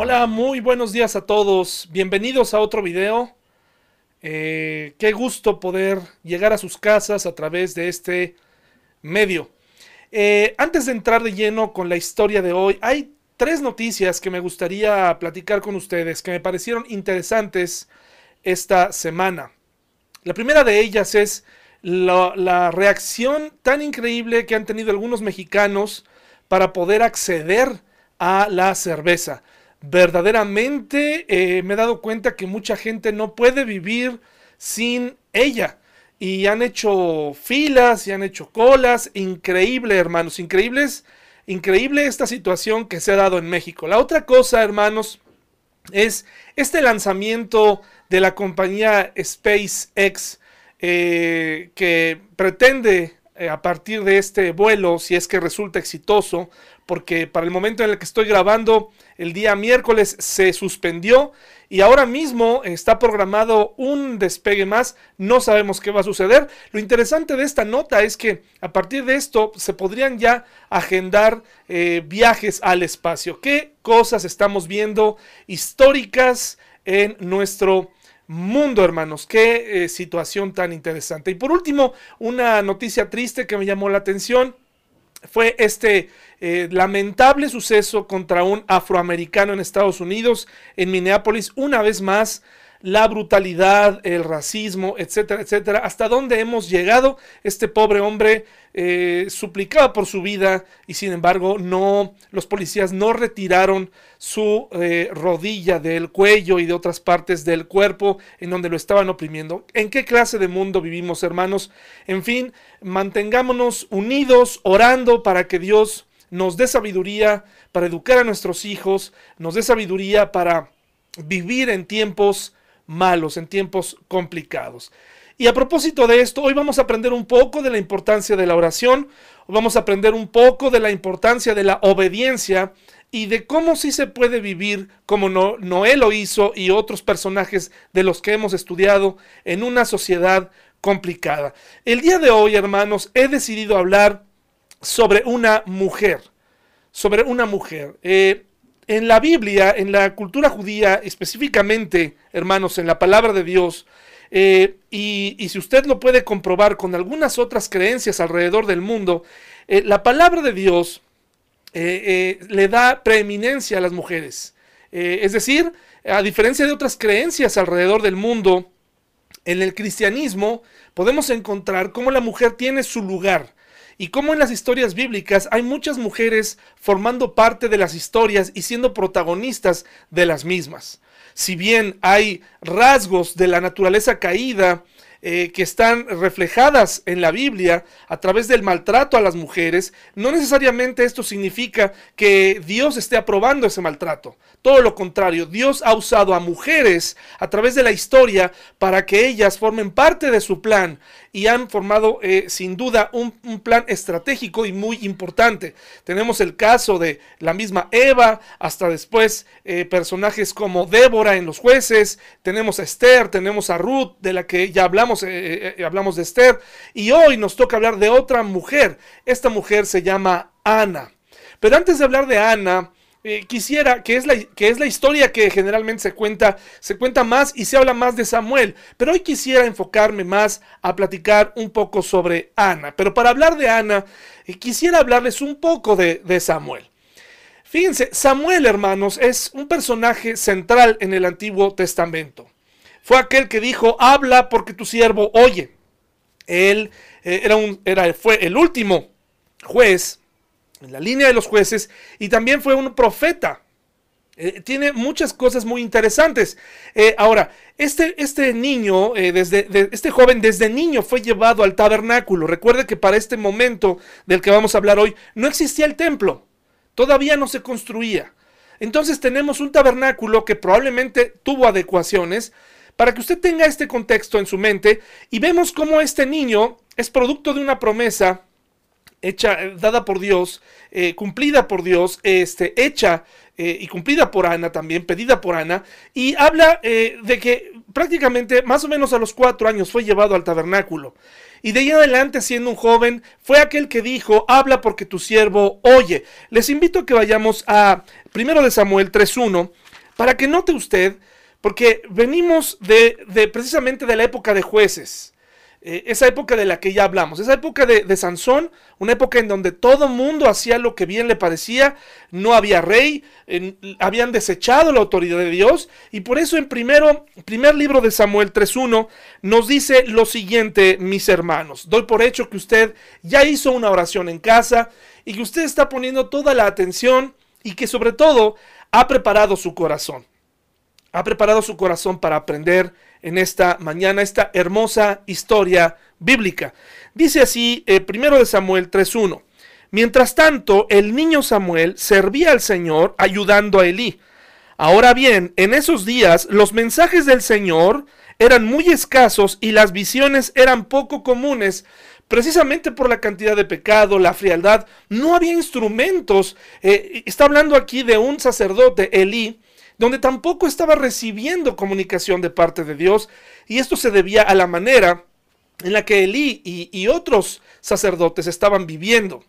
Hola, muy buenos días a todos. Bienvenidos a otro video. Eh, qué gusto poder llegar a sus casas a través de este medio. Eh, antes de entrar de lleno con la historia de hoy, hay tres noticias que me gustaría platicar con ustedes que me parecieron interesantes esta semana. La primera de ellas es la, la reacción tan increíble que han tenido algunos mexicanos para poder acceder a la cerveza verdaderamente eh, me he dado cuenta que mucha gente no puede vivir sin ella. Y han hecho filas y han hecho colas. Increíble, hermanos, increíbles. Increíble esta situación que se ha dado en México. La otra cosa, hermanos, es este lanzamiento de la compañía SpaceX eh, que pretende eh, a partir de este vuelo, si es que resulta exitoso, porque para el momento en el que estoy grabando, el día miércoles se suspendió y ahora mismo está programado un despegue más, no sabemos qué va a suceder. Lo interesante de esta nota es que a partir de esto se podrían ya agendar eh, viajes al espacio. ¿Qué cosas estamos viendo históricas en nuestro mundo, hermanos. Qué eh, situación tan interesante. Y por último, una noticia triste que me llamó la atención fue este eh, lamentable suceso contra un afroamericano en Estados Unidos, en Minneapolis, una vez más la brutalidad, el racismo, etcétera, etcétera. Hasta dónde hemos llegado. Este pobre hombre eh, suplicaba por su vida y sin embargo no, los policías no retiraron su eh, rodilla del cuello y de otras partes del cuerpo en donde lo estaban oprimiendo. ¿En qué clase de mundo vivimos, hermanos? En fin, mantengámonos unidos, orando para que Dios nos dé sabiduría para educar a nuestros hijos, nos dé sabiduría para vivir en tiempos malos, en tiempos complicados. Y a propósito de esto, hoy vamos a aprender un poco de la importancia de la oración, vamos a aprender un poco de la importancia de la obediencia y de cómo sí se puede vivir como Noé lo hizo y otros personajes de los que hemos estudiado en una sociedad complicada. El día de hoy, hermanos, he decidido hablar sobre una mujer, sobre una mujer. Eh, en la Biblia, en la cultura judía, específicamente, hermanos, en la palabra de Dios, eh, y, si usted lo puede comprobar con algunas otras creencias alrededor del mundo, eh, la palabra de Dios eh, le da preeminencia a las mujeres. es decir, a diferencia de otras creencias alrededor del mundo, en el cristianismo podemos encontrar cómo la mujer tiene su lugar y como en las historias bíblicas hay muchas mujeres formando parte de las historias y siendo protagonistas de las mismas. Si bien hay rasgos de la naturaleza caída, eh, que están reflejadas en la Biblia a través del maltrato a las mujeres, no necesariamente esto significa que Dios esté aprobando ese maltrato. Todo lo contrario, Dios ha usado a mujeres a través de la historia para que ellas formen parte de su plan y han formado eh, sin duda un, plan estratégico y muy importante. Tenemos el caso de la misma Eva, hasta después eh, personajes como Débora en los jueces, tenemos a Esther, tenemos a Ruth, de la que ya hablamos, eh, hablamos de Esther, y hoy nos toca hablar de otra mujer. Esta mujer se llama Ana. Pero antes de hablar de Ana, eh, quisiera, que es, la, que es la historia que generalmente se cuenta, se cuenta más y se habla más de Samuel, pero hoy quisiera enfocarme más a platicar un poco sobre Ana. Pero para hablar de Ana, eh, quisiera hablarles un poco de, de Samuel. Fíjense, Samuel, hermanos, es un personaje central en el Antiguo Testamento. Fue aquel que dijo, habla porque tu siervo oye. Él eh, era un, era, fue el último juez en la línea de los jueces y también fue un profeta. Eh, tiene muchas cosas muy interesantes. Eh, ahora, este, este niño, eh, desde, este joven desde niño fue llevado al tabernáculo. Recuerde que para este momento del que vamos a hablar hoy no existía el templo. Todavía no se construía. Entonces tenemos un tabernáculo que probablemente tuvo adecuaciones para que usted tenga este contexto en su mente y vemos cómo este niño es producto de una promesa hecha, eh, dada por Dios, eh, cumplida por Dios, este, hecha eh, y cumplida por Ana también, pedida por Ana, y habla de que prácticamente más o menos a los cuatro años fue llevado al tabernáculo. Y de ahí adelante, siendo un joven, fue aquel que dijo, habla porque tu siervo oye. Les invito a que vayamos a primero de Samuel 3.1 para que note usted, porque venimos de, de precisamente de la época de jueces. Eh, esa época de la que ya hablamos, esa época de, Sansón, una época en donde todo mundo hacía lo que bien le parecía, no había rey, habían desechado la autoridad de Dios, y por eso en primero, primer libro de Samuel 3.1 nos dice lo siguiente, mis hermanos, doy por hecho que usted ya hizo una oración en casa y que usted está poniendo toda la atención y que sobre todo ha preparado su corazón, ha preparado su corazón para aprender en esta mañana esta hermosa historia bíblica. Dice así, eh, primero de Samuel 3.1. Mientras tanto, el niño Samuel servía al Señor ayudando a Elí. Ahora bien, en esos días los mensajes del Señor eran muy escasos y las visiones eran poco comunes, precisamente por la cantidad de pecado, la frialdad. No había instrumentos. Eh, está hablando aquí de un sacerdote, Elí, donde tampoco estaba recibiendo comunicación de parte de Dios, y esto se debía a la manera en la que Elí y, otros sacerdotes estaban viviendo.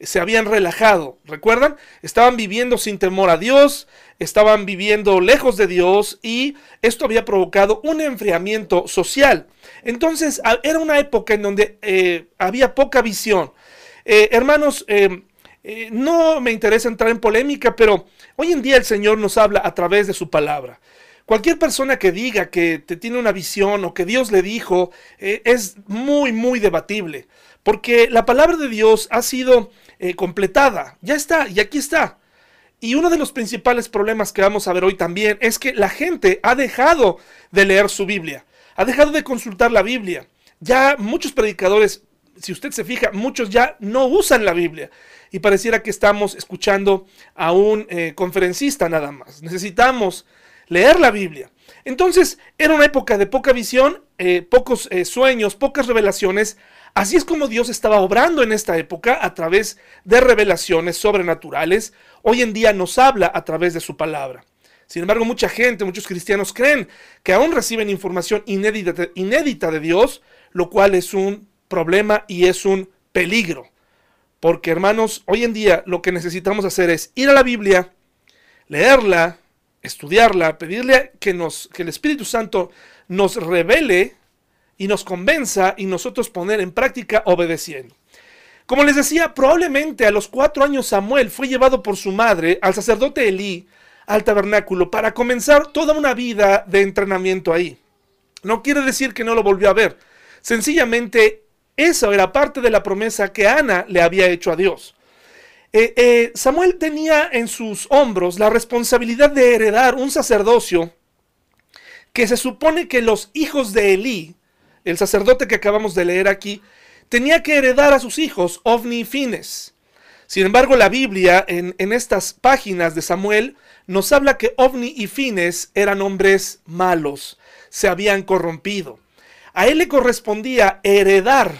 Se habían relajado, ¿recuerdan? Estaban viviendo sin temor a Dios, estaban viviendo lejos de Dios y esto había provocado un enfriamiento social. Entonces era una época en donde eh, había poca visión. Eh, hermanos, eh, no me interesa entrar en polémica, pero hoy en día el Señor nos habla a través de su palabra. Cualquier persona que diga que te tiene una visión o que Dios le dijo eh, es muy, muy debatible, porque la palabra de Dios ha sido eh, completada, ya está, y aquí está. Y uno de los principales problemas que vamos a ver hoy también es que la gente ha dejado de leer su Biblia, ha dejado de consultar la Biblia. Ya muchos predicadores, si usted se fija, muchos ya no usan la Biblia y pareciera que estamos escuchando a un eh, conferencista nada más. Necesitamos leer la Biblia. Entonces, era una época de poca visión, eh, pocos eh, sueños, pocas revelaciones. Así es como Dios estaba obrando en esta época a través de revelaciones sobrenaturales. Hoy en día nos habla a través de su palabra. Sin embargo, mucha gente, muchos cristianos creen que aún reciben información inédita, inédita de Dios, lo cual es un problema y es un peligro. Porque hermanos, hoy en día lo que necesitamos hacer es ir a la Biblia, leerla, estudiarla, pedirle que, nos, el Espíritu Santo nos revele y nos convenza y nosotros poner en práctica obedeciendo. Como les decía, probablemente a los cuatro años Samuel fue llevado por su madre al sacerdote Elí al tabernáculo para comenzar toda una vida de entrenamiento ahí. No quiere decir que no lo volvió a ver. Sencillamente eso era parte de la promesa que Ana le había hecho a Dios. Eh, eh, Samuel tenía en sus hombros la responsabilidad de heredar un sacerdocio que se supone que los hijos de Elí, el sacerdote que acabamos de leer aquí, tenía que heredar a sus hijos, Ovni y Fines. Sin embargo, la Biblia en, en estas páginas de Samuel nos habla que Ovni y Fines eran hombres malos, se habían corrompido. A él le correspondía heredar,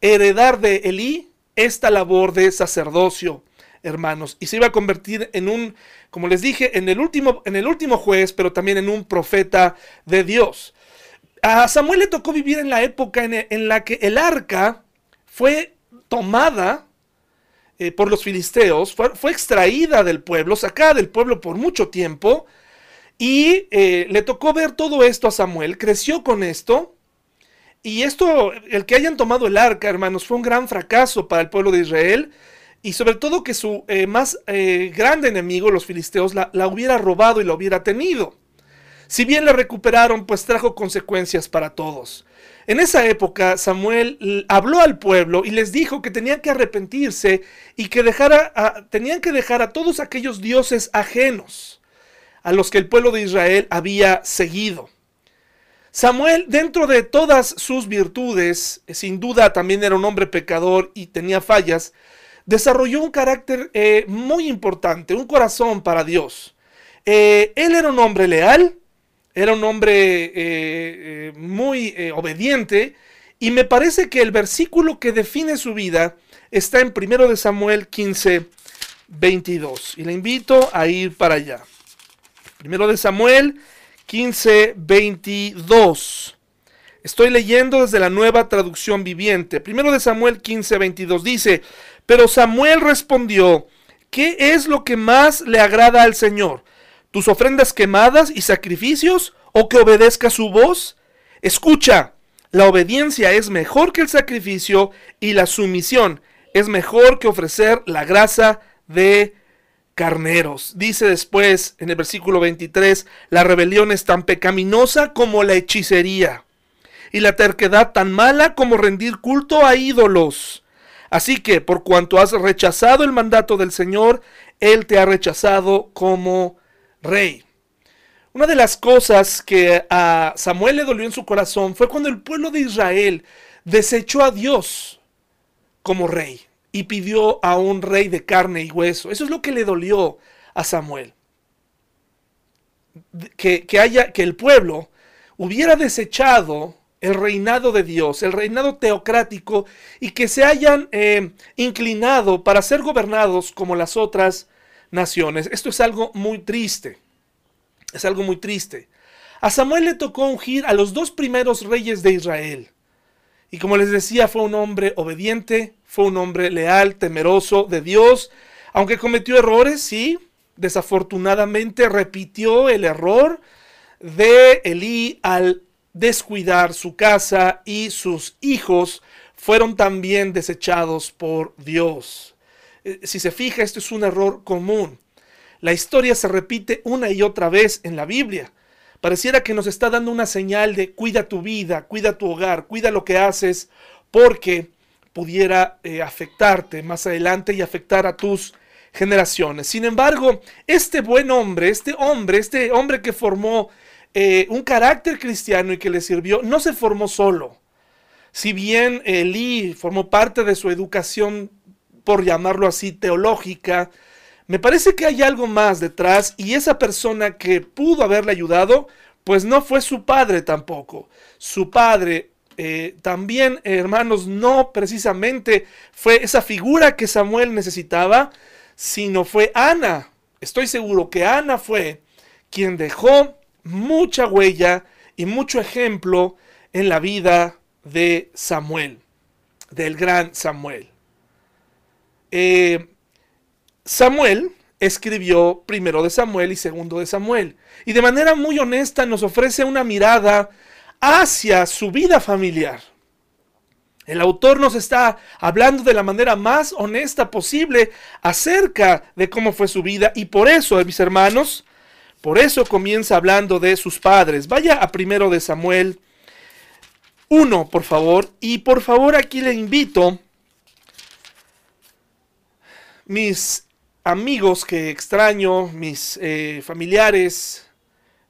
heredar de Elí esta labor de sacerdocio, hermanos, y se iba a convertir en un, como les dije, en el último, en el último juez, pero también en un profeta de Dios. A Samuel le tocó vivir en la época en, la que el arca fue tomada eh, por los filisteos, fue, fue, extraída del pueblo, sacada del pueblo por mucho tiempo, y eh, le tocó ver todo esto a Samuel, creció con esto. Y esto, el que hayan tomado el arca, hermanos, fue un gran fracaso para el pueblo de Israel. Y sobre todo que su eh, más eh, grande enemigo, los filisteos, la, hubiera robado y la hubiera tenido. Si bien la recuperaron, pues trajo consecuencias para todos. En esa época Samuel habló al pueblo y les dijo que tenían que arrepentirse y que tenían que dejar a todos aquellos dioses ajenos a los que el pueblo de Israel había seguido. Samuel, dentro de todas sus virtudes, sin duda también era un hombre pecador y tenía fallas, desarrolló un carácter eh, muy importante, un corazón para Dios. Eh, él era un hombre leal, era un hombre eh, muy obediente, y me parece que el versículo que define su vida está en 1 Samuel 15, 22. Y le invito a ir para allá. Primero de Samuel 15, 22. Estoy leyendo desde la nueva traducción viviente. Primero de Samuel 15, 22 dice, pero Samuel respondió, ¿qué es lo que más le agrada al Señor? tus ofrendas quemadas y sacrificios o que obedezca su voz? Escucha, la obediencia es mejor que el sacrificio y la sumisión es mejor que ofrecer la grasa de carneros. Dice después en el versículo 23, la rebelión es tan pecaminosa como la hechicería y la terquedad tan mala como rendir culto a ídolos. Así que por cuanto has rechazado el mandato del Señor, Él te ha rechazado como rey. Una de las cosas que a Samuel le dolió en su corazón fue cuando el pueblo de Israel desechó a Dios como rey y pidió a un rey de carne y hueso. Eso es lo que le dolió a Samuel. Que, haya, que el pueblo hubiera desechado el reinado de Dios, el reinado teocrático, y que se hayan eh, inclinado para ser gobernados como las otras naciones. Esto es algo muy triste. Es algo muy triste. A Samuel le tocó ungir a los dos primeros reyes de Israel. Y como les decía, fue un hombre obediente, fue un hombre leal, temeroso de Dios, aunque cometió errores, sí, desafortunadamente repitió el error de Elí al descuidar su casa y sus hijos fueron también desechados por Dios. Eh, si se fija, esto es un error común. La historia se repite una y otra vez en la Biblia. Pareciera que nos está dando una señal de cuida tu vida, cuida tu hogar, cuida lo que haces, porque pudiera eh, afectarte más adelante y afectar a tus generaciones. Sin embargo, este buen hombre, este hombre, este hombre que formó eh, un carácter cristiano y que le sirvió, no se formó solo. Si bien Elí formó parte de su educación, por llamarlo así, teológica, me parece que hay algo más detrás y esa persona que pudo haberle ayudado, pues no fue su padre tampoco. Su padre eh, también, hermanos, no precisamente fue esa figura que Samuel necesitaba, sino fue Ana. Estoy seguro que Ana fue quien dejó mucha huella y mucho ejemplo en la vida de Samuel, del gran Samuel. Eh, Samuel escribió primero de Samuel y segundo de Samuel, y de manera muy honesta nos ofrece una mirada hacia su vida familiar. El autor nos está hablando de la manera más honesta posible acerca de cómo fue su vida y por eso, mis hermanos, por eso comienza hablando de sus padres. Vaya a primero de Samuel 1, por favor, y por favor aquí le invito mis amigos que extraño, mis eh, familiares,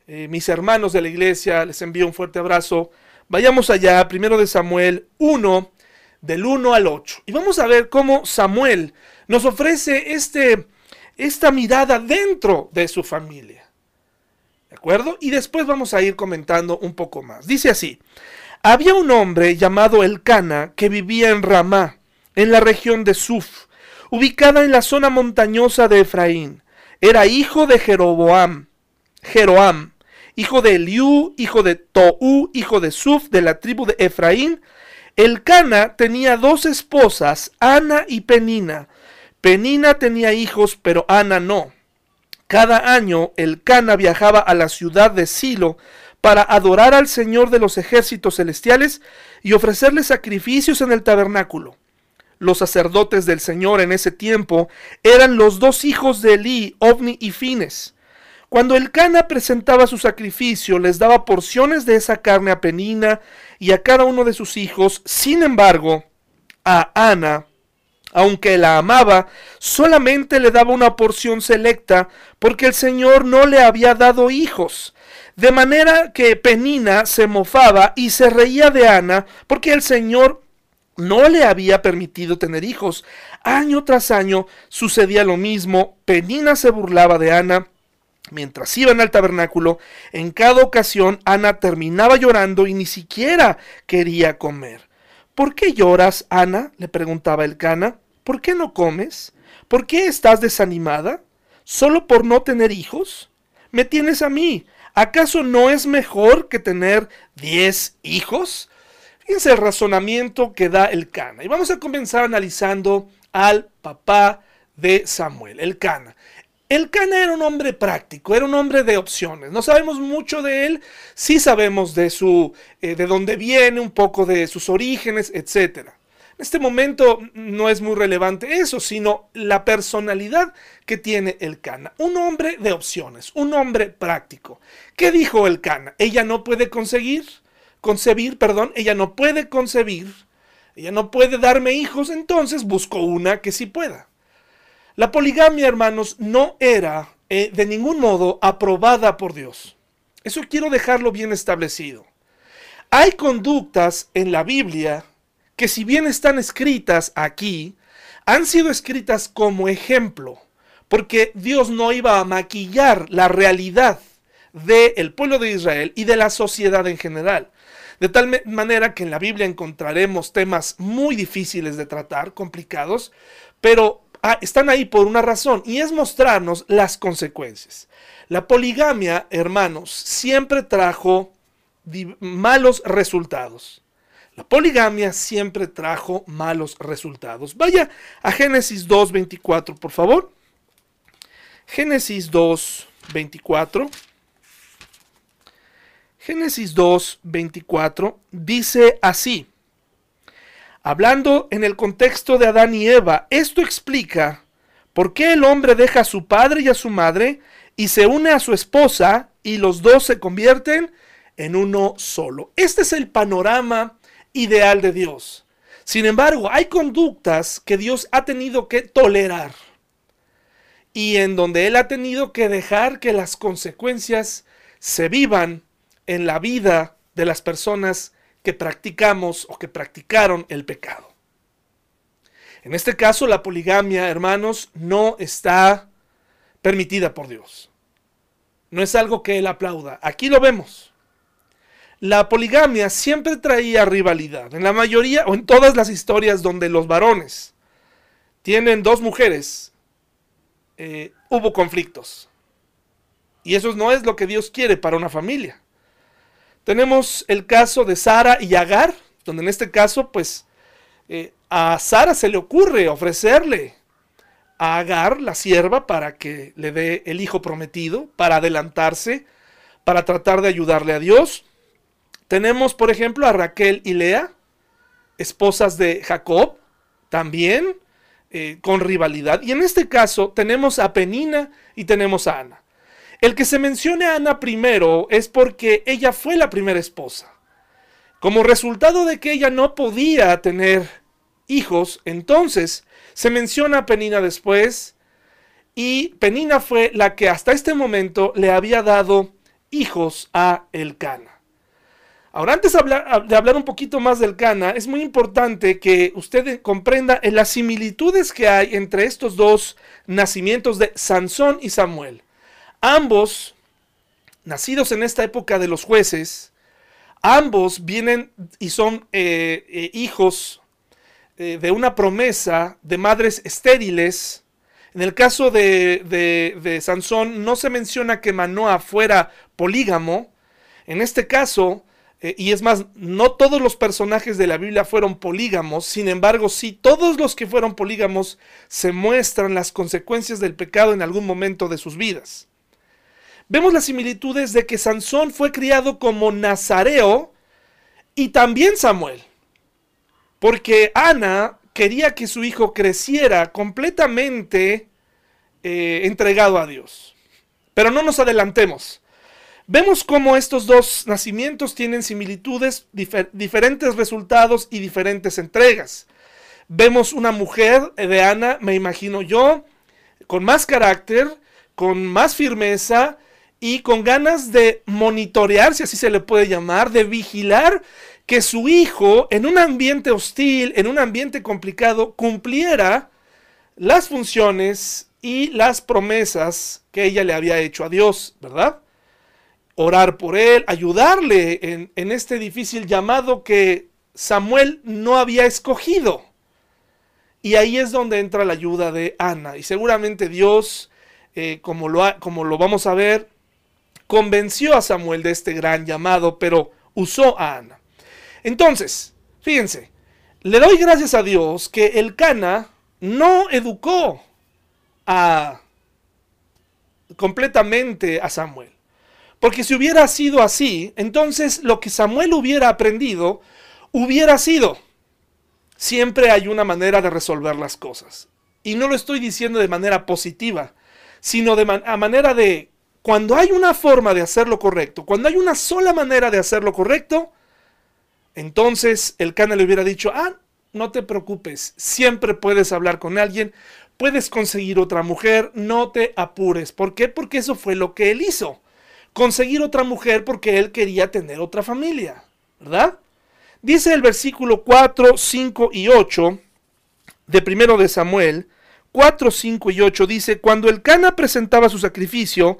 eh, mis hermanos de la iglesia, les envío un fuerte abrazo. Vayamos allá, primero de Samuel 1, del 1 al 8. Y vamos a ver cómo Samuel nos ofrece este, esta mirada dentro de su familia. ¿De acuerdo? Y después vamos a ir comentando un poco más. Dice así, había un hombre llamado Elcana que vivía en Ramá, en la región de Suf, ubicada en la zona montañosa de Efraín. Era hijo de Jeroboam, Jeroam, hijo de Eliú, hijo de Tou, hijo de Suf, de la tribu de Efraín. Elcana tenía dos esposas, Ana y Penina. Penina tenía hijos, pero Ana no. Cada año Elcana viajaba a la ciudad de Silo para adorar al Señor de los ejércitos celestiales y ofrecerle sacrificios en el tabernáculo. Los sacerdotes del Señor en ese tiempo eran los dos hijos de Elí, Ovni y Fines. Cuando el Cana presentaba su sacrificio, les daba porciones de esa carne a Penina y a cada uno de sus hijos. Sin embargo, a Ana, aunque la amaba, solamente le daba una porción selecta, porque el Señor no le había dado hijos. De manera que Penina se mofaba y se reía de Ana, porque el Señor no le había permitido tener hijos. Año tras año sucedía lo mismo. Penina se burlaba de Ana Mientras iban al tabernáculo, en cada ocasión Ana terminaba llorando y ni siquiera quería comer. ¿Por qué lloras, Ana? le preguntaba el cana. ¿Por qué no comes? ¿Por qué estás desanimada? ¿Solo por no tener hijos? Me tienes a mí. ¿Acaso no es mejor que tener diez hijos? Fíjense el razonamiento que da el cana. Y vamos a comenzar analizando al papá de Samuel, el cana. El Cana era un hombre práctico, era un hombre de opciones. No sabemos mucho de él, sí sabemos de su, eh, de dónde viene, un poco de sus orígenes, etc. En este momento no es muy relevante eso, sino la personalidad que tiene el Cana. Un hombre de opciones, un hombre práctico. ¿Qué dijo el Cana? Ella no puede conseguir, concebir, perdón, ella no puede concebir, ella no puede darme hijos, entonces busco una que sí pueda. La poligamia, hermanos, no era eh, de ningún modo aprobada por Dios. Eso quiero dejarlo bien establecido. Hay conductas en la Biblia que si bien están escritas aquí, han sido escritas como ejemplo, porque Dios no iba a maquillar la realidad del pueblo de Israel y de la sociedad en general. De tal manera que en la Biblia encontraremos temas muy difíciles de tratar, complicados, pero Ah, están ahí por una razón y es mostrarnos las consecuencias. La poligamia, hermanos, siempre trajo malos resultados. La poligamia siempre trajo malos resultados. Vaya a Génesis 2.24, por favor. Génesis 2.24. Génesis 2.24 dice así. Hablando en el contexto de Adán y Eva, esto explica por qué el hombre deja a su padre y a su madre y se une a su esposa y los dos se convierten en uno solo. Este es el panorama ideal de Dios. Sin embargo, hay conductas que Dios ha tenido que tolerar y en donde Él ha tenido que dejar que las consecuencias se vivan en la vida de las personas que practicamos o que practicaron el pecado. En este caso, la poligamia, hermanos, no está permitida por Dios. No es algo que Él aplauda. Aquí lo vemos. La poligamia siempre traía rivalidad. En la mayoría o en todas las historias donde los varones tienen dos mujeres, eh, hubo conflictos. Y eso no es lo que Dios quiere para una familia. Tenemos el caso de Sara y Agar, donde en este caso, pues, eh, a Sara se le ocurre ofrecerle a Agar, la sierva, para que le dé el hijo prometido, para adelantarse, para tratar de ayudarle a Dios. Tenemos, por ejemplo, a Raquel y Lea, esposas de Jacob, también eh, con rivalidad. Y en este caso tenemos a Penina y tenemos a Ana. El que se mencione a Ana primero es porque ella fue la primera esposa. Como resultado de que ella no podía tener hijos, entonces se menciona a Penina después y Penina fue la que hasta este momento le había dado hijos a Elcana. Ahora, antes de hablar, un poquito más del Cana, es muy importante que usted comprenda las similitudes que hay entre estos dos nacimientos de Sansón y Samuel. Ambos, nacidos en esta época de los jueces, ambos vienen y son eh, eh, hijos eh, de una promesa de madres estériles. En el caso de, de Sansón no se menciona que Manoa fuera polígamo. En este caso, y es más, no todos los personajes de la Biblia fueron polígamos, sin embargo, sí, todos los que fueron polígamos se muestran las consecuencias del pecado en algún momento de sus vidas vemos las similitudes de que Sansón fue criado como nazareo y también Samuel. Porque Ana quería que su hijo creciera completamente eh, entregado a Dios. Pero no nos adelantemos. Vemos cómo estos dos nacimientos tienen similitudes, diferentes resultados y diferentes entregas. Vemos una mujer de Ana, me imagino yo, con más carácter, con más firmeza, y con ganas de monitorear, si así se le puede llamar, de vigilar que su hijo en un ambiente hostil, en un ambiente complicado, cumpliera las funciones y las promesas que ella le había hecho a Dios, ¿verdad? Orar por él, ayudarle en, en este difícil llamado que Samuel no había escogido. Y ahí es donde entra la ayuda de Ana. Y seguramente Dios, eh, como, lo como lo vamos a ver, convenció a Samuel de este gran llamado, pero usó a Ana. Entonces, fíjense, le doy gracias a Dios que el Cana no educó a completamente a Samuel. Porque si hubiera sido así, entonces lo que Samuel hubiera aprendido hubiera sido, siempre hay una manera de resolver las cosas. Y no lo estoy diciendo de manera positiva, sino de a manera de, cuando hay una forma de hacerlo correcto, cuando hay una sola manera de hacerlo correcto, entonces el Cana le hubiera dicho, ah, no te preocupes, siempre puedes hablar con alguien, puedes conseguir otra mujer, no te apures. ¿Por qué? Porque eso fue lo que él hizo conseguir otra mujer porque él quería tener otra familia, ¿verdad? Dice el versículo 4, 5 y 8 de primero de Samuel, 4, 5 y 8 dice, cuando el Cana presentaba su sacrificio,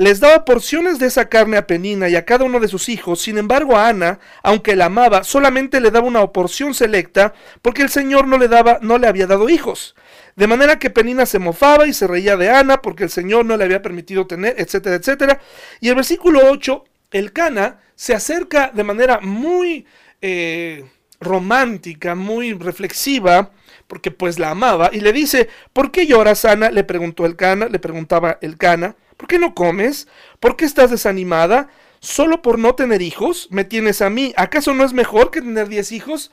les daba porciones de esa carne a Penina y a cada uno de sus hijos. Sin embargo, a Ana, aunque la amaba, solamente le daba una porción selecta, porque el Señor no le daba, no le había dado hijos. De manera que Penina se mofaba y se reía de Ana porque el Señor no le había permitido tener, etcétera, etcétera. Y el versículo 8, el Cana se acerca de manera muy eh, romántica, muy reflexiva, porque pues la amaba, y le dice, ¿por qué lloras, Ana? Le preguntó el Cana, le preguntaba el Cana, ¿por qué no comes? ¿Por qué estás desanimada? ¿Solo por no tener hijos? ¿Me tienes a mí? ¿Acaso no es mejor que tener diez hijos?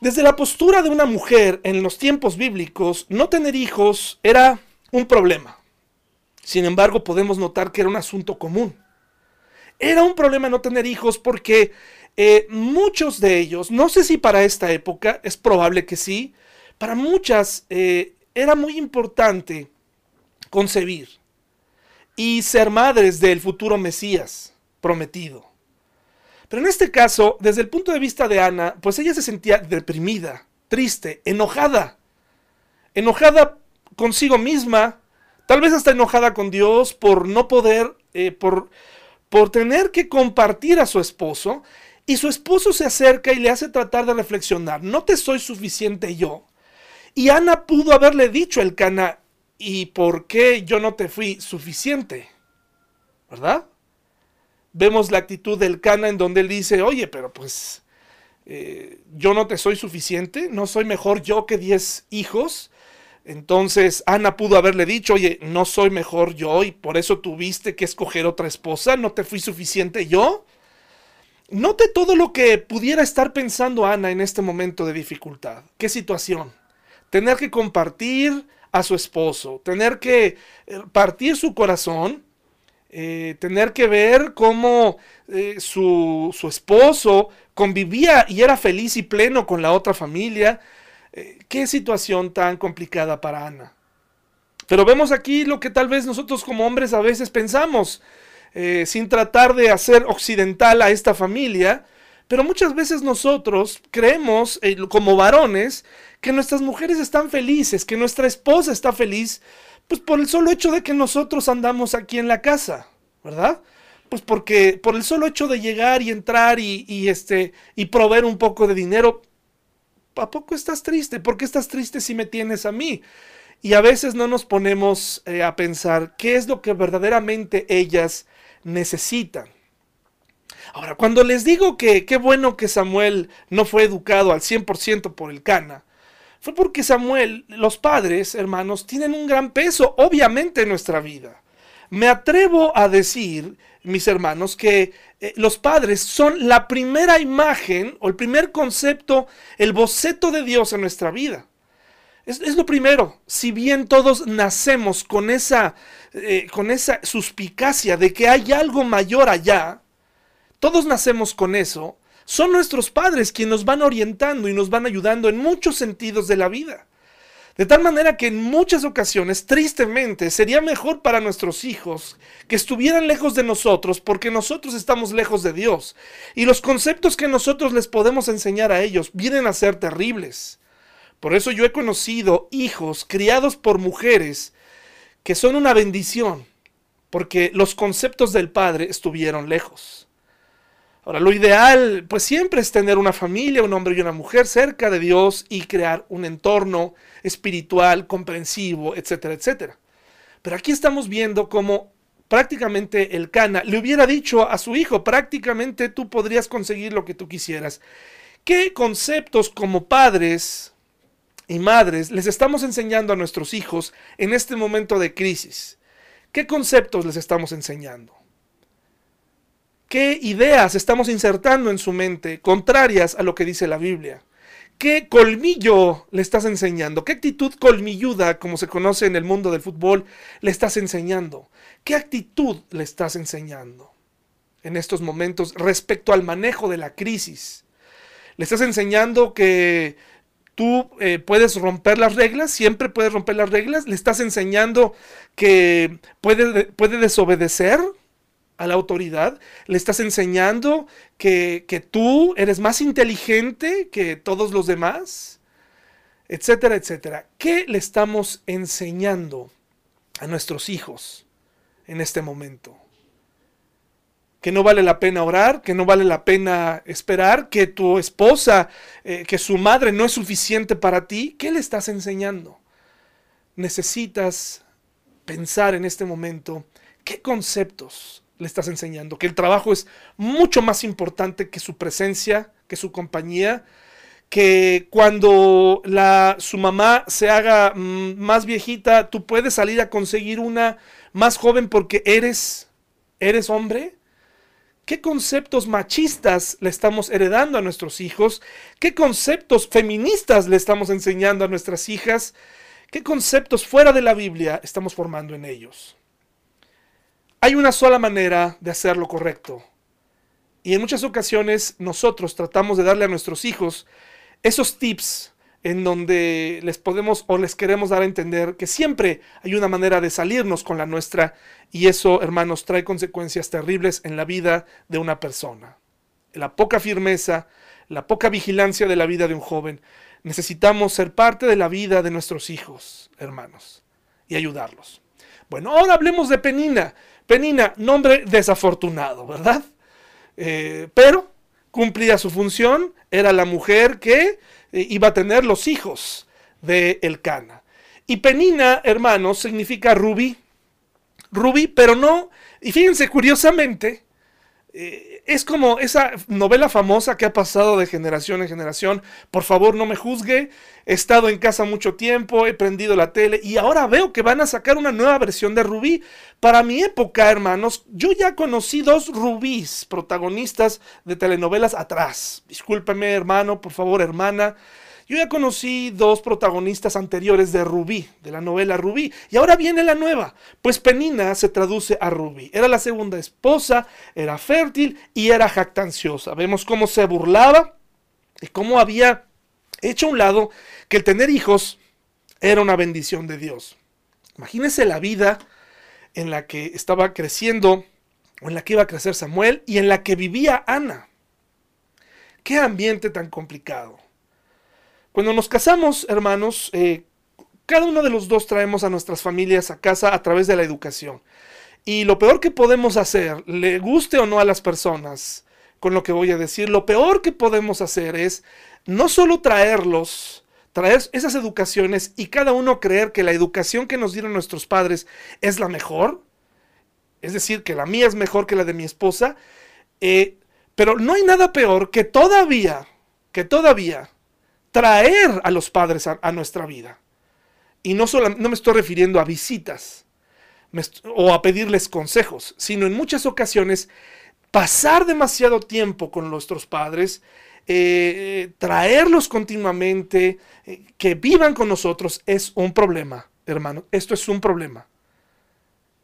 Desde la postura de una mujer en los tiempos bíblicos, no tener hijos era un problema. Sin embargo, podemos notar que era un asunto común. Era un problema no tener hijos porque eh, muchos de ellos, no sé si para esta época, es probable que sí, para muchas eh, era muy importante concebir y ser madres del futuro Mesías prometido. Pero en este caso, desde el punto de vista de Ana, pues ella se sentía deprimida, triste, enojada. Enojada consigo misma, tal vez hasta enojada con Dios por no poder, eh, por, por tener que compartir a su esposo. Y su esposo se acerca y le hace tratar de reflexionar, no te soy suficiente yo. Y Ana pudo haberle dicho el Cana, ¿y por qué yo no te fui suficiente? ¿Verdad? vemos la actitud del Cana en donde él dice, oye, pero pues eh, yo no te soy suficiente, no soy mejor yo que diez hijos. Entonces Ana pudo haberle dicho, oye, no soy mejor yo y por eso tuviste que escoger otra esposa, no te fui suficiente yo. Note todo lo que pudiera estar pensando Ana en este momento de dificultad. ¿Qué situación? Tener que compartir a su esposo, tener que eh, partir su corazón eh, tener que ver cómo eh, su, esposo convivía y era feliz y pleno con la otra familia. Qué situación tan complicada para Ana. Pero vemos aquí lo que tal vez nosotros como hombres a veces pensamos, sin tratar de hacer occidental a esta familia, pero muchas veces nosotros creemos como varones que nuestras mujeres están felices, que nuestra esposa está feliz pues por el solo hecho de que nosotros andamos aquí en la casa, ¿verdad? Pues porque por el solo hecho de llegar y entrar y, este y proveer un poco de dinero, ¿a poco estás triste? ¿Por qué estás triste si me tienes a mí? Y a veces no nos ponemos eh, a pensar qué es lo que verdaderamente ellas necesitan. Ahora, cuando les digo que qué bueno que Samuel no fue educado al 100% por el Cana, fue porque Samuel, los padres, hermanos, tienen un gran peso, obviamente, en nuestra vida. Me atrevo a decir, mis hermanos, que eh, los padres son la primera imagen o el primer concepto, el boceto de Dios en nuestra vida. Es, lo primero. Si bien todos nacemos con esa, eh, con esa suspicacia de que hay algo mayor allá, todos nacemos con eso, son nuestros padres quienes nos van orientando y nos van ayudando en muchos sentidos de la vida. De tal manera que en muchas ocasiones, tristemente, sería mejor para nuestros hijos que estuvieran lejos de nosotros porque nosotros estamos lejos de Dios. Y los conceptos que nosotros les podemos enseñar a ellos vienen a ser terribles. Por eso yo he conocido hijos criados por mujeres que son una bendición, porque los conceptos del padre estuvieron lejos. Ahora, lo ideal, pues siempre es tener una familia, un hombre y una mujer cerca de Dios y crear un entorno espiritual, comprensivo, etcétera, etcétera. Pero aquí estamos viendo cómo prácticamente el Cana le hubiera dicho a su hijo, prácticamente tú podrías conseguir lo que tú quisieras. ¿Qué conceptos como padres y madres les estamos enseñando a nuestros hijos en este momento de crisis? ¿Qué conceptos les estamos enseñando? ¿Qué ideas estamos insertando en su mente contrarias a lo que dice la Biblia? ¿Qué colmillo le estás enseñando? ¿Qué actitud colmilluda, como se conoce en el mundo del fútbol, le estás enseñando? ¿Qué actitud le estás enseñando en estos momentos respecto al manejo de la crisis? ¿Le estás enseñando que tú eh, puedes romper las reglas? ¿Siempre puedes romper las reglas? ¿Le estás enseñando que puede, puede desobedecer? A la autoridad, le estás enseñando que, tú eres más inteligente que todos los demás, etcétera, etcétera. ¿Qué le estamos enseñando a nuestros hijos en este momento? que no vale la pena orar, que no vale la pena esperar, que tu esposa, eh, que su madre no es suficiente para ti, ¿qué le estás enseñando? Necesitas pensar en este momento qué conceptos le estás enseñando, que el trabajo es mucho más importante que su presencia, que su compañía, que cuando la, su mamá se haga mm, más viejita, tú puedes salir a conseguir una más joven porque eres, eres hombre. ¿Qué conceptos machistas le estamos heredando a nuestros hijos? ¿Qué conceptos feministas le estamos enseñando a nuestras hijas? ¿Qué conceptos fuera de la Biblia estamos formando en ellos? Hay una sola manera de hacer lo correcto. Y en muchas ocasiones nosotros tratamos de darle a nuestros hijos esos tips en donde les podemos o les queremos dar a entender que siempre hay una manera de salirnos con la nuestra y eso, hermanos, trae consecuencias terribles en la vida de una persona. La poca firmeza, la poca vigilancia de la vida de un joven. Necesitamos ser parte de la vida de nuestros hijos, hermanos, y ayudarlos. Bueno, ahora hablemos de Penina. Penina, nombre desafortunado, ¿verdad? Eh, pero cumplía su función, era la mujer que eh, iba a tener los hijos de Elcana. Y Penina, hermanos, significa rubí. Rubí, pero no, y fíjense curiosamente, eh, es como esa novela famosa que ha pasado de generación en generación. Por favor, no me juzgue. He estado en casa mucho tiempo, he prendido la tele y ahora veo que van a sacar una nueva versión de Rubí. Para mi época, hermanos, yo ya conocí dos Rubís, protagonistas de telenovelas atrás. Discúlpeme, hermano, por favor, hermana. Yo ya conocí dos protagonistas anteriores de Rubí, de la novela Rubí, y ahora viene la nueva, pues Penina se traduce a Rubí. Era la segunda esposa, era fértil y era jactanciosa. Vemos cómo se burlaba y cómo había hecho a un lado que el tener hijos era una bendición de Dios. Imagínense la vida en la que estaba creciendo, o en la que iba a crecer Samuel, y en la que vivía Ana. Qué ambiente tan complicado. Cuando nos casamos, hermanos, eh, cada uno de los dos traemos a nuestras familias a casa a través de la educación. Y lo peor que podemos hacer, le guste o no a las personas, con lo que voy a decir, lo peor que podemos hacer es no solo traerlos, traer esas educaciones y cada uno creer que la educación que nos dieron nuestros padres es la mejor, es decir, que la mía es mejor que la de mi esposa, eh, pero no hay nada peor que todavía, que todavía traer a los padres a, nuestra vida. Y no, solo, no me estoy refiriendo a visitas o a pedirles consejos, sino en muchas ocasiones pasar demasiado tiempo con nuestros padres, eh, traerlos continuamente, eh, que vivan con nosotros, es un problema, hermano. Esto es un problema.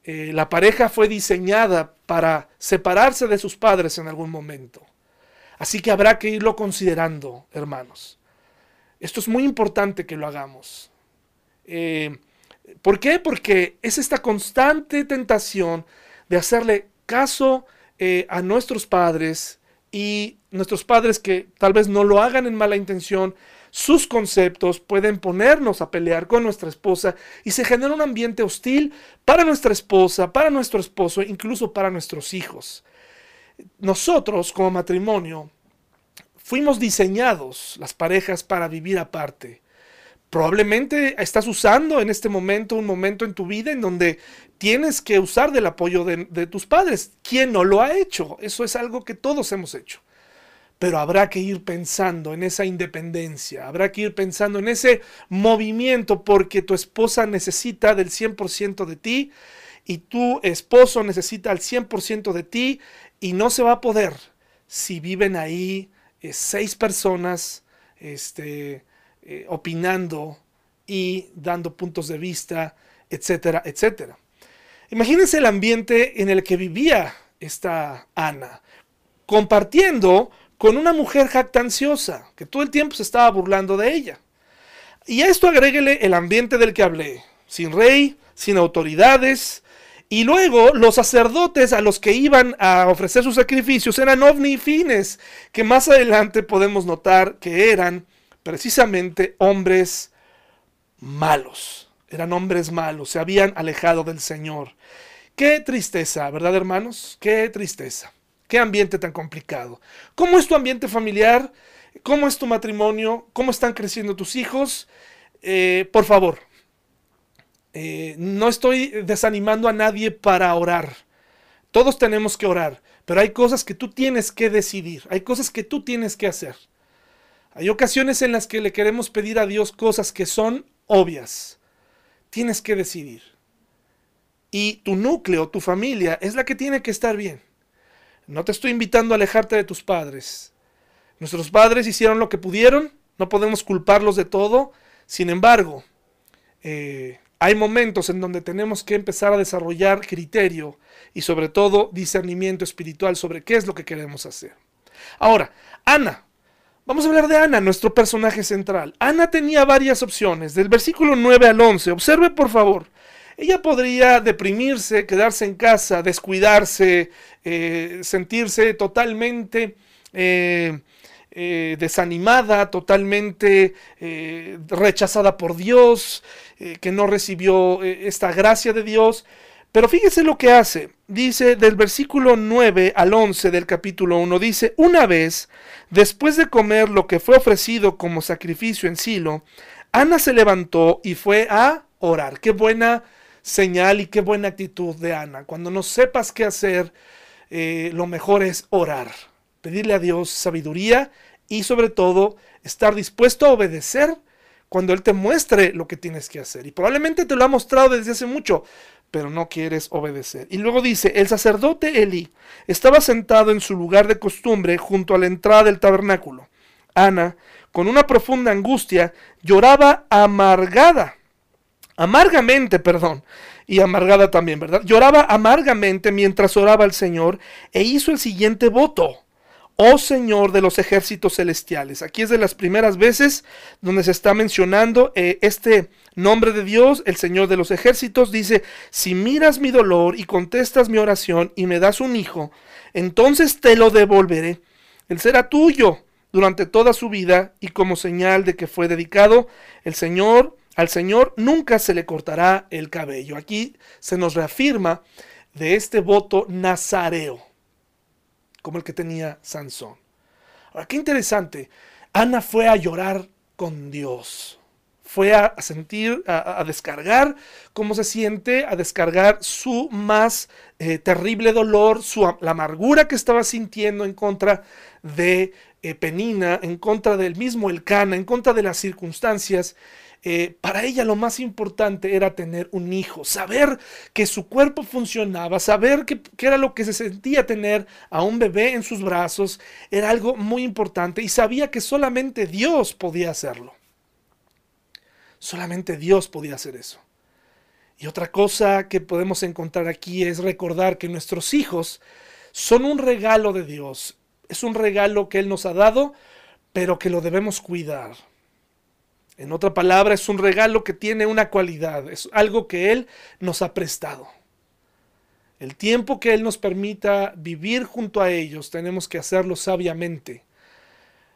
Eh, la pareja fue diseñada para separarse de sus padres en algún momento. Así que habrá que irlo considerando, hermanos. Esto es muy importante que lo hagamos. Eh, ¿Por qué? Porque es esta constante tentación de hacerle caso eh, a nuestros padres y nuestros padres que tal vez no lo hagan en mala intención, sus conceptos pueden ponernos a pelear con nuestra esposa y se genera un ambiente hostil para nuestra esposa, para nuestro esposo, incluso para nuestros hijos. Nosotros como matrimonio Fuimos diseñados, las parejas, para vivir aparte. Probablemente estás usando en este momento un momento en tu vida en donde tienes que usar del apoyo de, tus padres. ¿Quién no lo ha hecho? Eso es algo que todos hemos hecho pero habrá que ir pensando en esa independencia, habrá que ir pensando en ese movimiento porque tu esposa necesita del 100% de ti y tu esposo necesita al 100% de ti y no se va a poder si viven ahí eh, seis personas este, eh, opinando y dando puntos de vista, etcétera, etcétera. Imagínense el ambiente en el que vivía esta Ana, compartiendo con una mujer jactanciosa, que todo el tiempo se estaba burlando de ella. Y a esto agréguele el ambiente del que hablé, sin rey, sin autoridades, y luego los sacerdotes a los que iban a ofrecer sus sacrificios eran ovni y fines, que más adelante podemos notar que eran precisamente hombres malos. Eran hombres malos, se habían alejado del Señor. Qué tristeza, ¿verdad hermanos? Qué tristeza. Qué ambiente tan complicado. ¿Cómo es tu ambiente familiar? ¿Cómo es tu matrimonio? ¿Cómo están creciendo tus hijos? Eh, por favor, eh, no estoy desanimando a nadie para orar. Todos tenemos que orar, pero hay cosas que tú tienes que decidir, hay cosas que tú tienes que hacer. Hay ocasiones en las que le queremos pedir a Dios cosas que son obvias. Tienes que decidir. Y tu núcleo, tu familia, es la que tiene que estar bien. No te estoy invitando a alejarte de tus padres. Nuestros padres hicieron lo que pudieron, no podemos culparlos de todo. Sin embargo, eh, hay momentos en donde tenemos que empezar a desarrollar criterio y sobre todo discernimiento espiritual sobre qué es lo que queremos hacer. Ahora, Ana, Vamos a hablar de Ana, nuestro personaje central. Ana tenía varias opciones, del versículo 9 al 11. Observe por favor. Ella podría deprimirse, quedarse en casa, descuidarse, eh, sentirse totalmente eh, eh, desanimada, totalmente rechazada por Dios, que no recibió esta gracia de Dios. Pero fíjese lo que hace. Dice del versículo 9 al 11 del capítulo 1, dice, una vez, después de comer lo que fue ofrecido como sacrificio en Silo, Ana se levantó y fue a orar. Qué buena señal y qué buena actitud de Ana. Cuando no sepas qué hacer, eh, lo mejor es orar, pedirle a Dios sabiduría y sobre todo estar dispuesto a obedecer cuando Él te muestre lo que tienes que hacer. Y probablemente te lo ha mostrado desde hace mucho, pero no quieres obedecer. Y luego dice, el sacerdote Eli estaba sentado en su lugar de costumbre junto a la entrada del tabernáculo. Ana, con una profunda angustia, lloraba amargada, amargamente, perdón, y amargada también, ¿verdad? Lloraba amargamente mientras oraba al Señor e hizo el siguiente voto oh Señor de los ejércitos celestiales. Aquí es de las primeras veces donde se está mencionando eh, este nombre de Dios, el Señor de los ejércitos. Dice, si miras mi dolor y contestas mi oración y me das un hijo, entonces te lo devolveré. Él será tuyo durante toda su vida y como señal de que fue dedicado el Señor, al Señor nunca se le cortará el cabello. Aquí se nos reafirma de este voto nazareo como el que tenía Sansón. Ahora, qué interesante. Ana fue a llorar con Dios. Fue a sentir, a, descargar cómo se siente, a descargar su más eh, terrible dolor, su, la amargura que estaba sintiendo en contra de eh, Penina, en contra del mismo Elcana, en contra de las circunstancias eh, para ella lo más importante era tener un hijo, saber que su cuerpo funcionaba, saber que, era lo que se sentía tener a un bebé en sus brazos, era algo muy importante y sabía que solamente Dios podía hacerlo. Solamente Dios podía hacer eso. Y otra cosa que podemos encontrar aquí es recordar que nuestros hijos son un regalo de Dios. Es un regalo que Él nos ha dado, pero que lo debemos cuidar. En otra palabra, es un regalo que tiene una cualidad, es algo que Él nos ha prestado. El tiempo que Él nos permita vivir junto a ellos, tenemos que hacerlo sabiamente.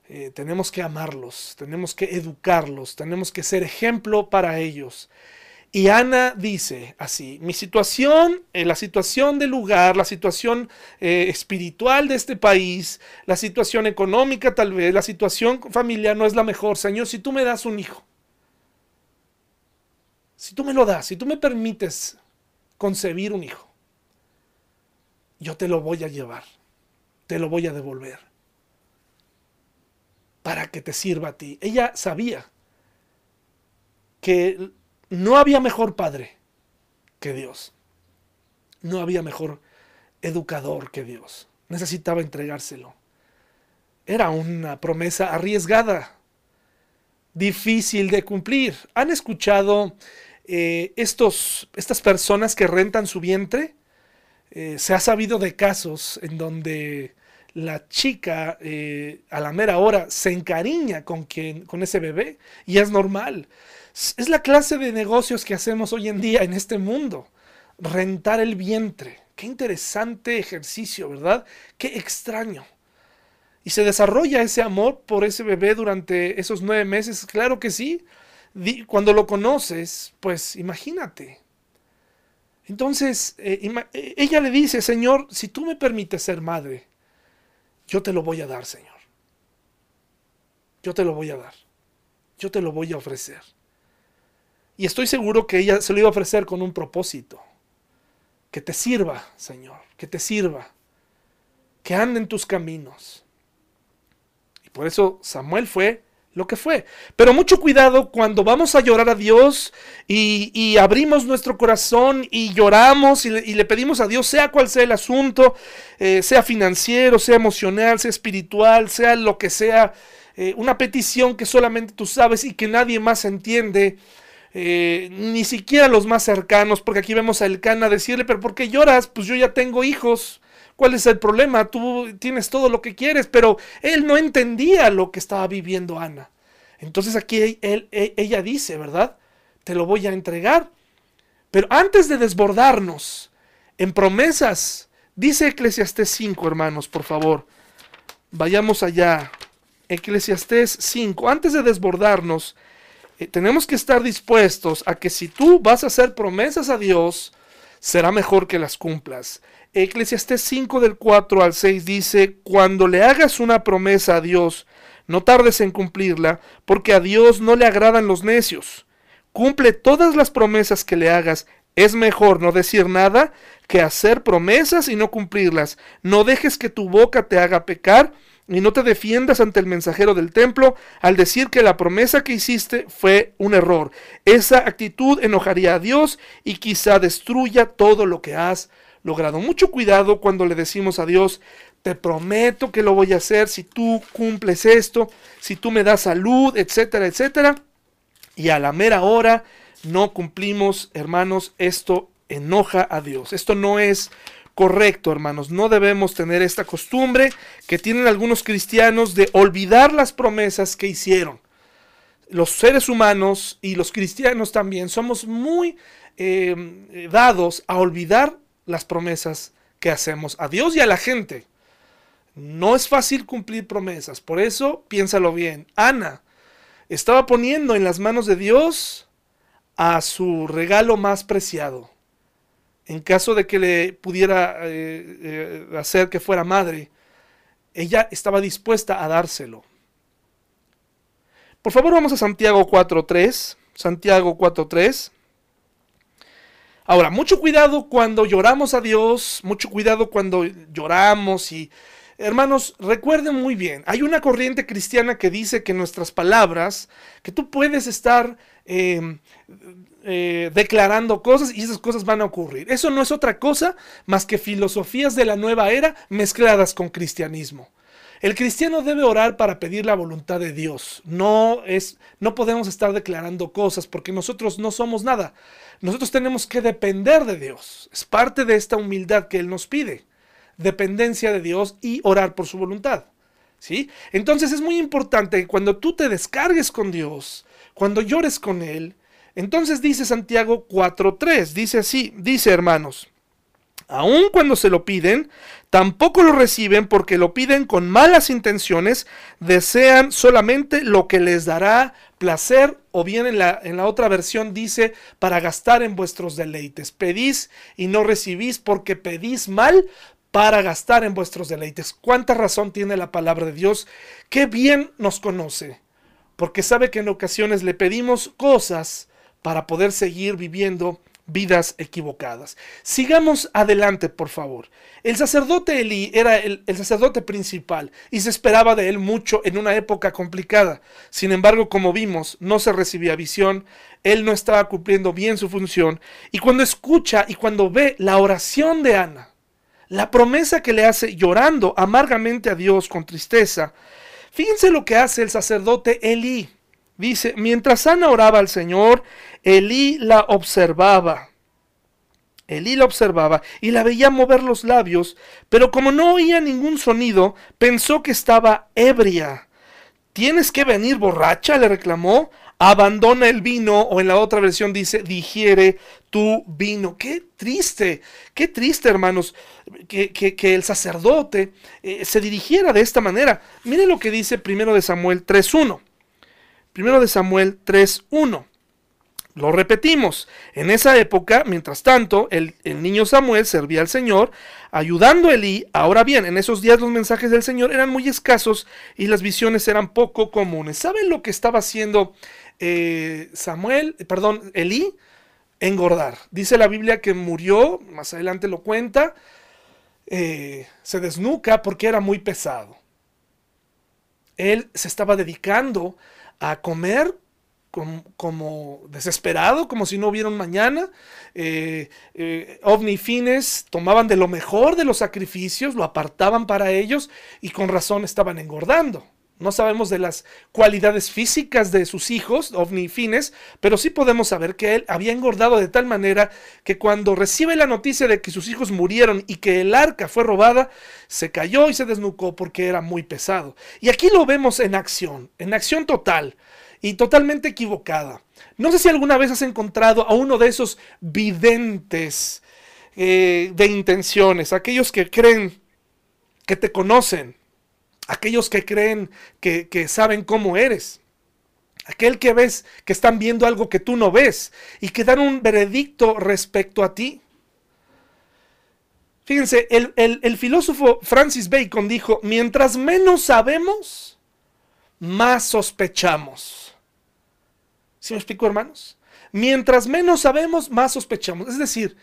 Eh, tenemos que amarlos, tenemos que educarlos, tenemos que ser ejemplo para ellos. Y Ana dice así, mi situación, eh, la situación del lugar, la situación eh, espiritual de este país, la situación económica tal vez, la situación familiar no es la mejor. Señor, si tú me das un hijo, si tú me lo das, si tú me permites concebir un hijo, yo te lo voy a llevar, te lo voy a devolver, para que te sirva a ti. Ella sabía que no había mejor padre que Dios. No había mejor educador que Dios. Necesitaba entregárselo. Era una promesa arriesgada, difícil de cumplir. ¿Han escuchado eh, estos, estas personas que rentan su vientre? Eh, se ha sabido de casos en donde la chica eh, a la mera hora se encariña con, quien, con ese bebé y es normal. Es la clase de negocios que hacemos hoy en día en este mundo. Rentar el vientre. Qué interesante ejercicio, ¿verdad? Qué extraño. ¿Y se desarrolla ese amor por ese bebé durante esos nueve meses? Claro que sí. Cuando lo conoces, pues imagínate. Entonces, eh, eh, ella le dice, Señor, si tú me permites ser madre, yo te lo voy a dar, Señor. Yo te lo voy a dar. Yo te lo voy a ofrecer. Y estoy seguro que ella se lo iba a ofrecer con un propósito. Que te sirva, Señor, que te sirva. Que ande en tus caminos. Y por eso Samuel fue lo que fue. Pero mucho cuidado cuando vamos a llorar a Dios y, abrimos nuestro corazón y lloramos y le, pedimos a Dios, sea cual sea el asunto, eh, sea financiero, sea emocional, sea espiritual, sea lo que sea, eh, una petición que solamente tú sabes y que nadie más entiende. Eh, ni siquiera los más cercanos, porque aquí vemos a Elcana decirle, pero ¿por qué lloras? Pues yo ya tengo hijos. ¿Cuál es el problema? Tú tienes todo lo que quieres, pero él no entendía lo que estaba viviendo Ana. Entonces aquí e, ella dice, ¿verdad? Te lo voy a entregar. Pero antes de desbordarnos en promesas, dice Eclesiastés 5, hermanos, por favor. Vayamos allá. Eclesiastés 5. Antes de desbordarnos, eh, tenemos que estar dispuestos a que si tú vas a hacer promesas a Dios, será mejor que las cumplas. Eclesiastés 5 del 4 al 6 dice, cuando le hagas una promesa a Dios, no tardes en cumplirla, porque a Dios no le agradan los necios. Cumple todas las promesas que le hagas. Es mejor no decir nada que hacer promesas y no cumplirlas. No dejes que tu boca te haga pecar y no te defiendas ante el mensajero del templo al decir que la promesa que hiciste fue un error. Esa actitud enojaría a Dios y quizá destruya todo lo que has logrado. Mucho cuidado cuando le decimos a Dios, te prometo que lo voy a hacer si tú cumples esto, si tú me das salud, etcétera, etcétera. Y a la mera hora no cumplimos, hermanos, esto enoja a Dios. Esto no es correcto, hermanos. No debemos tener esta costumbre que tienen algunos cristianos de olvidar las promesas que hicieron. Los seres humanos y los cristianos también somos muy eh, dados a olvidar las promesas que hacemos a Dios y a la gente. No es fácil cumplir promesas, por eso piénsalo bien. Ana estaba poniendo en las manos de Dios a su regalo más preciado. En caso de que le pudiera eh, eh, hacer que fuera madre, ella estaba dispuesta a dárselo. Por favor, vamos a Santiago 4.3. Santiago 4.3. Ahora, mucho cuidado cuando lloramos a Dios, mucho cuidado cuando lloramos y... Hermanos, recuerden muy bien, hay una corriente cristiana que dice que nuestras palabras, que tú puedes estar em, eh, declarando cosas y esas cosas van a ocurrir. Eso no es otra cosa más que filosofías de la nueva era mezcladas con cristianismo. El cristiano debe orar para pedir la voluntad de Dios. No es no podemos estar declarando cosas porque nosotros no somos nada. Nosotros tenemos que depender de Dios. Es parte de esta humildad que él nos pide. Dependencia de Dios y orar por su voluntad. ¿Sí? Entonces es muy importante que cuando tú te descargues con Dios, cuando llores con él, entonces dice Santiago 4:3, dice así, dice hermanos, aun cuando se lo piden, tampoco lo reciben porque lo piden con malas intenciones, desean solamente lo que les dará placer, o bien en la, en la otra versión dice, para gastar en vuestros deleites. Pedís y no recibís porque pedís mal para gastar en vuestros deleites. ¿Cuánta razón tiene la palabra de Dios? Qué bien nos conoce, porque sabe que en ocasiones le pedimos cosas para poder seguir viviendo vidas equivocadas. Sigamos adelante, por favor. El sacerdote Elí era el, sacerdote principal y se esperaba de él mucho en una época complicada. Sin embargo, como vimos, no se recibía visión, él no estaba cumpliendo bien su función y cuando escucha y cuando ve la oración de Ana, la promesa que le hace llorando amargamente a Dios con tristeza, fíjense lo que hace el sacerdote Elí. Dice, mientras Ana oraba al Señor, Elí la observaba. Elí la observaba y la veía mover los labios, pero como no oía ningún sonido, pensó que estaba ebria. ¿Tienes que venir borracha? le reclamó. Abandona el vino, o en la otra versión dice, digiere tu vino. Qué triste, qué triste, hermanos, que, el sacerdote eh, se dirigiera de esta manera. Mire lo que dice primero de Samuel 3.1. Primero de Samuel 3.1. Lo repetimos, en esa época, mientras tanto, el, niño Samuel servía al Señor, ayudando a Elí. Ahora bien, en esos días los mensajes del Señor eran muy escasos y las visiones eran poco comunes. ¿Saben lo que estaba haciendo eh, Samuel, perdón, Elí? Engordar. Dice la Biblia que murió, más adelante lo cuenta, eh, se desnuca porque era muy pesado. Él se estaba dedicando a comer como, desesperado, como si no hubiera un mañana. Eh, eh, fines tomaban de lo mejor de los sacrificios, lo apartaban para ellos y con razón estaban engordando. No sabemos de las cualidades físicas de sus hijos, ovni fines, pero sí podemos saber que él había engordado de tal manera que cuando recibe la noticia de que sus hijos murieron y que el arca fue robada, se cayó y se desnucó porque era muy pesado. Y aquí lo vemos en acción, en acción total y totalmente equivocada. No sé si alguna vez has encontrado a uno de esos videntes eh, de intenciones, aquellos que creen que te conocen, aquellos que creen que, saben cómo eres. Aquel que ves que están viendo algo que tú no ves y que dan un veredicto respecto a ti. Fíjense, el, el, filósofo Francis Bacon dijo, mientras menos sabemos, más sospechamos. ¿Sí me explico, hermanos? Mientras menos sabemos, más sospechamos. Es decir,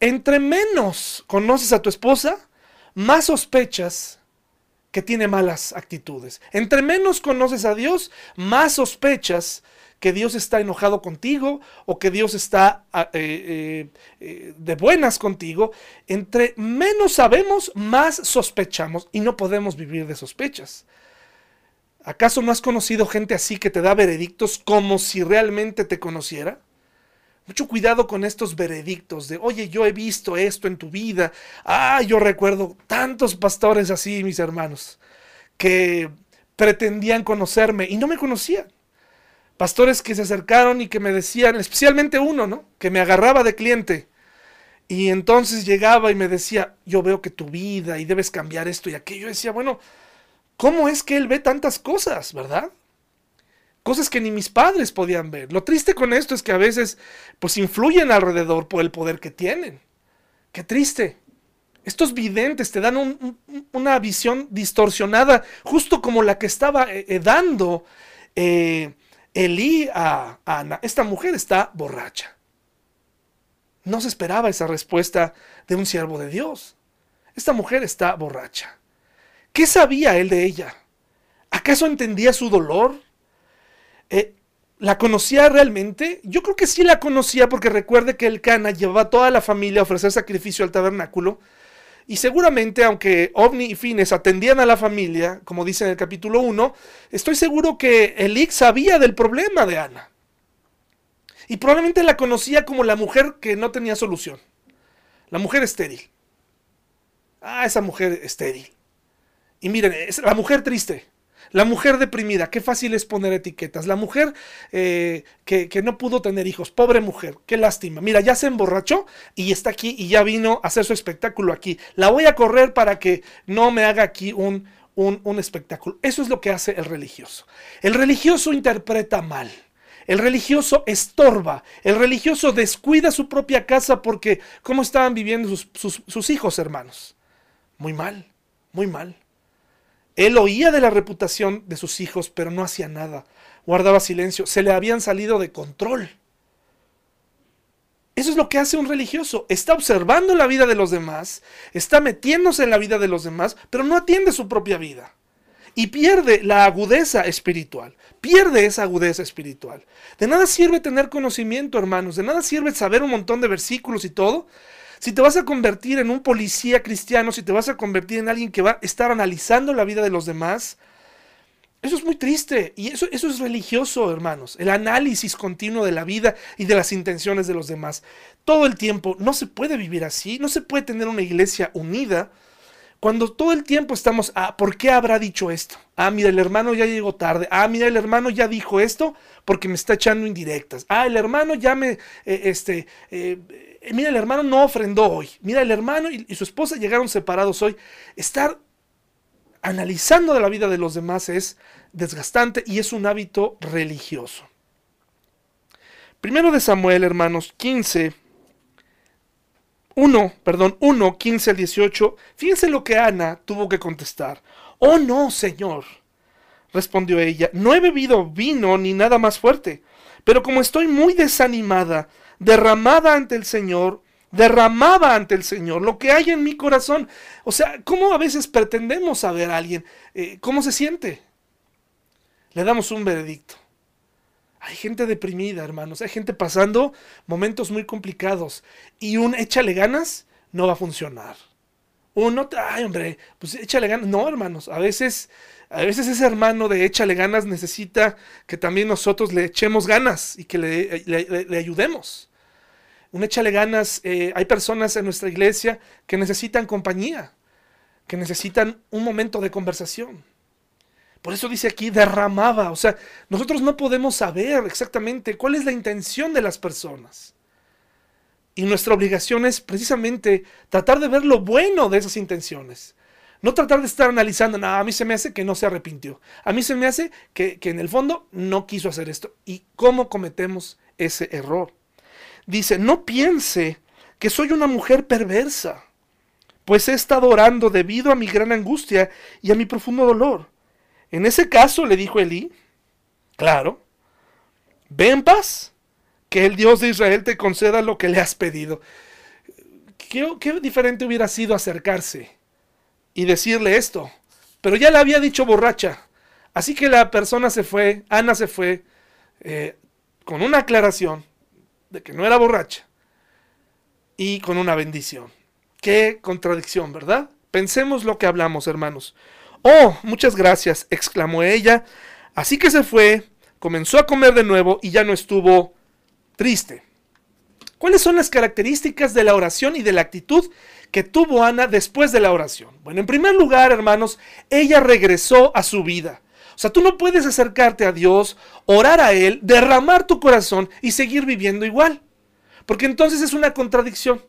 entre menos conoces a tu esposa, más sospechas que tiene malas actitudes. Entre menos conoces a Dios, más sospechas que Dios está enojado contigo o que Dios está ah, eh, eh, eh, de buenas contigo. Entre menos sabemos, más sospechamos y no podemos vivir de sospechas. ¿Acaso no has conocido gente así que te da veredictos como si realmente te conociera? Mucho cuidado con estos veredictos de, oye, yo he visto esto en tu vida. Ah, yo recuerdo tantos pastores así, mis hermanos, que pretendían conocerme y no me conocían. Pastores que se acercaron y que me decían, especialmente uno, ¿no? Que me agarraba de cliente. Y entonces llegaba y me decía, yo veo que tu vida y debes cambiar esto y aquello. Yo decía, bueno, ¿Cómo es que él ve tantas cosas, verdad? Cosas que ni mis padres podían ver. Lo triste con esto es que a veces pues influyen alrededor por el poder que tienen. Qué triste. Estos videntes te dan una visión distorsionada, justo como la que estaba eh, eh, dando eh, Elí a Ana. Esta mujer está borracha. No se esperaba esa respuesta de un siervo de Dios. Esta mujer está borracha. ¿Qué sabía él de ella? ¿Acaso entendía su dolor? Eh, ¿La conocía realmente? Yo creo que sí la conocía porque recuerde que el Cana llevaba a toda la familia a ofrecer sacrificio al tabernáculo. Y seguramente, aunque Ovni y Fines atendían a la familia, como dice en el capítulo 1, estoy seguro que Elix sabía del problema de Ana. Y probablemente la conocía como la mujer que no tenía solución. La mujer estéril. Ah, esa mujer estéril. Y miren, es la mujer triste, la mujer deprimida, qué fácil es poner etiquetas. La mujer eh, que, no pudo tener hijos, pobre mujer, qué lástima. Mira, ya se emborrachó y está aquí y ya vino a hacer su espectáculo aquí. La voy a correr para que no me haga aquí un, un, un espectáculo. Eso es lo que hace el religioso. El religioso interpreta mal. El religioso estorba, el religioso descuida su propia casa porque ¿cómo estaban viviendo sus hijos, hermanos? Muy mal, muy mal. Él oía de la reputación de sus hijos, pero no hacía nada. Guardaba silencio. Se le habían salido de control. Eso es lo que hace un religioso. Está observando la vida de los demás, está metiéndose en la vida de los demás, pero no atiende su propia vida. Y pierde la agudeza espiritual. Pierde esa agudeza espiritual. De nada sirve tener conocimiento, hermanos. De nada sirve saber un montón de versículos y todo. Si te vas a convertir en un policía cristiano, si te vas a convertir en alguien que va a estar analizando la vida de los demás, eso es muy triste y eso, eso es religioso, hermanos. El análisis continuo de la vida y de las intenciones de los demás. Todo el tiempo no se puede vivir así, no se puede tener una iglesia unida cuando todo el tiempo estamos, ah, ¿por qué habrá dicho esto? Ah, mira, el hermano ya llegó tarde. Ah, mira, el hermano ya dijo esto porque me está echando indirectas. Ah, el hermano ya me, eh, este, eh, mira, el hermano no ofrendó hoy. Mira, el hermano y, y su esposa llegaron separados hoy. Estar analizando de la vida de los demás es desgastante y es un hábito religioso. Primero de Samuel, hermanos, 15, 1, perdón, 1, 15 al 18. Fíjense lo que Ana tuvo que contestar. Oh no, Señor, respondió ella, no he bebido vino ni nada más fuerte, pero como estoy muy desanimada, derramada ante el Señor, derramaba ante el Señor lo que hay en mi corazón. O sea, ¿cómo a veces pretendemos saber a alguien eh, cómo se siente? Le damos un veredicto. Hay gente deprimida, hermanos. Hay gente pasando momentos muy complicados. Y un échale ganas no va a funcionar. Uno, ay, hombre, pues échale ganas. No, hermanos. A veces, a veces ese hermano de échale ganas necesita que también nosotros le echemos ganas y que le, le ayudemos un échale ganas. Eh, hay personas en nuestra iglesia que necesitan compañía, que necesitan un momento de conversación. Por eso dice aquí derramaba. O sea, nosotros no podemos saber exactamente cuál es la intención de las personas. Y nuestra obligación es precisamente tratar de ver lo bueno de esas intenciones. No tratar de estar analizando, no, a mí se me hace que no se arrepintió. A mí se me hace que, que en el fondo no quiso hacer esto. ¿Y cómo cometemos ese error? Dice, no piense que soy una mujer perversa, pues he estado orando debido a mi gran angustia y a mi profundo dolor. En ese caso, le dijo Elí, claro, ve en paz, que el Dios de Israel te conceda lo que le has pedido. ¿Qué, qué diferente hubiera sido acercarse y decirle esto? Pero ya le había dicho borracha. Así que la persona se fue, Ana se fue, eh, con una aclaración de que no era borracha y con una bendición. Qué contradicción, ¿verdad? Pensemos lo que hablamos, hermanos. Oh, muchas gracias, exclamó ella. Así que se fue, comenzó a comer de nuevo y ya no estuvo triste. ¿Cuáles son las características de la oración y de la actitud que tuvo Ana después de la oración? Bueno, en primer lugar, hermanos, ella regresó a su vida. Sea, tú no puedes acercarte a Dios, orar a Él, derramar tu corazón y seguir viviendo igual. Porque entonces es una contradicción.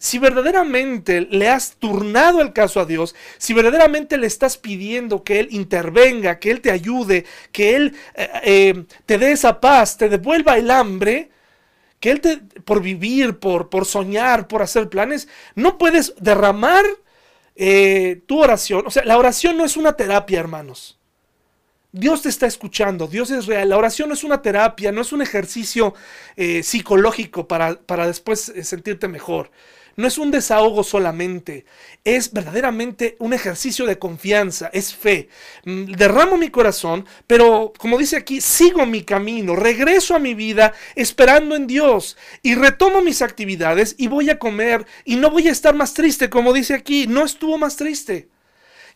Si verdaderamente le has turnado el caso a Dios, si verdaderamente le estás pidiendo que Él intervenga, que Él te ayude, que Él eh, eh, te dé esa paz, te devuelva el hambre, que Él te, por vivir, por, por soñar, por hacer planes, no puedes derramar eh, tu oración. O sea, la oración no es una terapia, hermanos. Dios te está escuchando, Dios es real. La oración no es una terapia, no es un ejercicio eh, psicológico para, para después eh, sentirte mejor. No es un desahogo solamente, es verdaderamente un ejercicio de confianza, es fe. Mm, derramo mi corazón, pero como dice aquí, sigo mi camino, regreso a mi vida esperando en Dios y retomo mis actividades y voy a comer y no voy a estar más triste, como dice aquí, no estuvo más triste.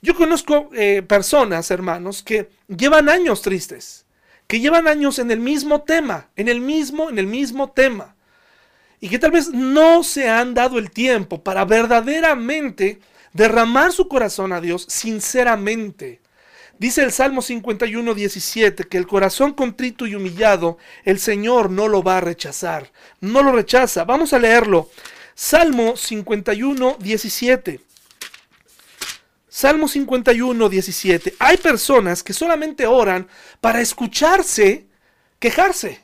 Yo conozco eh, personas, hermanos, que llevan años tristes, que llevan años en el mismo tema, en el mismo, en el mismo tema, y que tal vez no se han dado el tiempo para verdaderamente derramar su corazón a Dios sinceramente. Dice el Salmo 51, 17 que el corazón contrito y humillado, el Señor no lo va a rechazar, no lo rechaza. Vamos a leerlo. Salmo 51, 17. Salmo 51, 17. Hay personas que solamente oran para escucharse quejarse.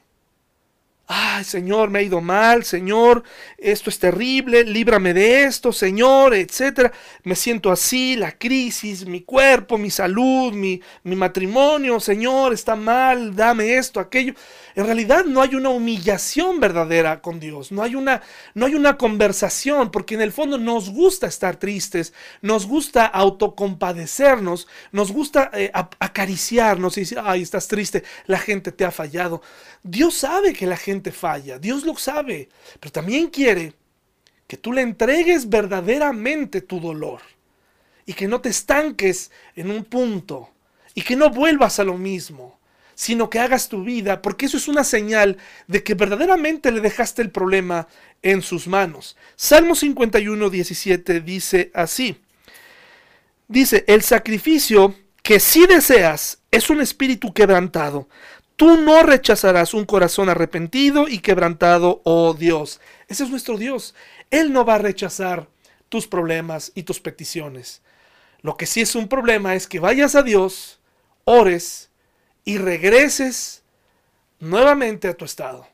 Ay Señor, me ha ido mal, Señor, esto es terrible, líbrame de esto, Señor, etcétera. Me siento así, la crisis, mi cuerpo, mi salud, mi, mi matrimonio, Señor, está mal, dame esto, aquello. En realidad no hay una humillación verdadera con Dios, no hay una, no hay una conversación, porque en el fondo nos gusta estar tristes, nos gusta autocompadecernos, nos gusta eh, acariciarnos y decir, ay, estás triste, la gente te ha fallado. Dios sabe que la gente falla, Dios lo sabe, pero también quiere que tú le entregues verdaderamente tu dolor y que no te estanques en un punto y que no vuelvas a lo mismo sino que hagas tu vida, porque eso es una señal de que verdaderamente le dejaste el problema en sus manos. Salmo 51, 17 dice así. Dice, el sacrificio que si deseas es un espíritu quebrantado. Tú no rechazarás un corazón arrepentido y quebrantado, oh Dios. Ese es nuestro Dios. Él no va a rechazar tus problemas y tus peticiones. Lo que sí es un problema es que vayas a Dios, ores, y regreses nuevamente a tu estado.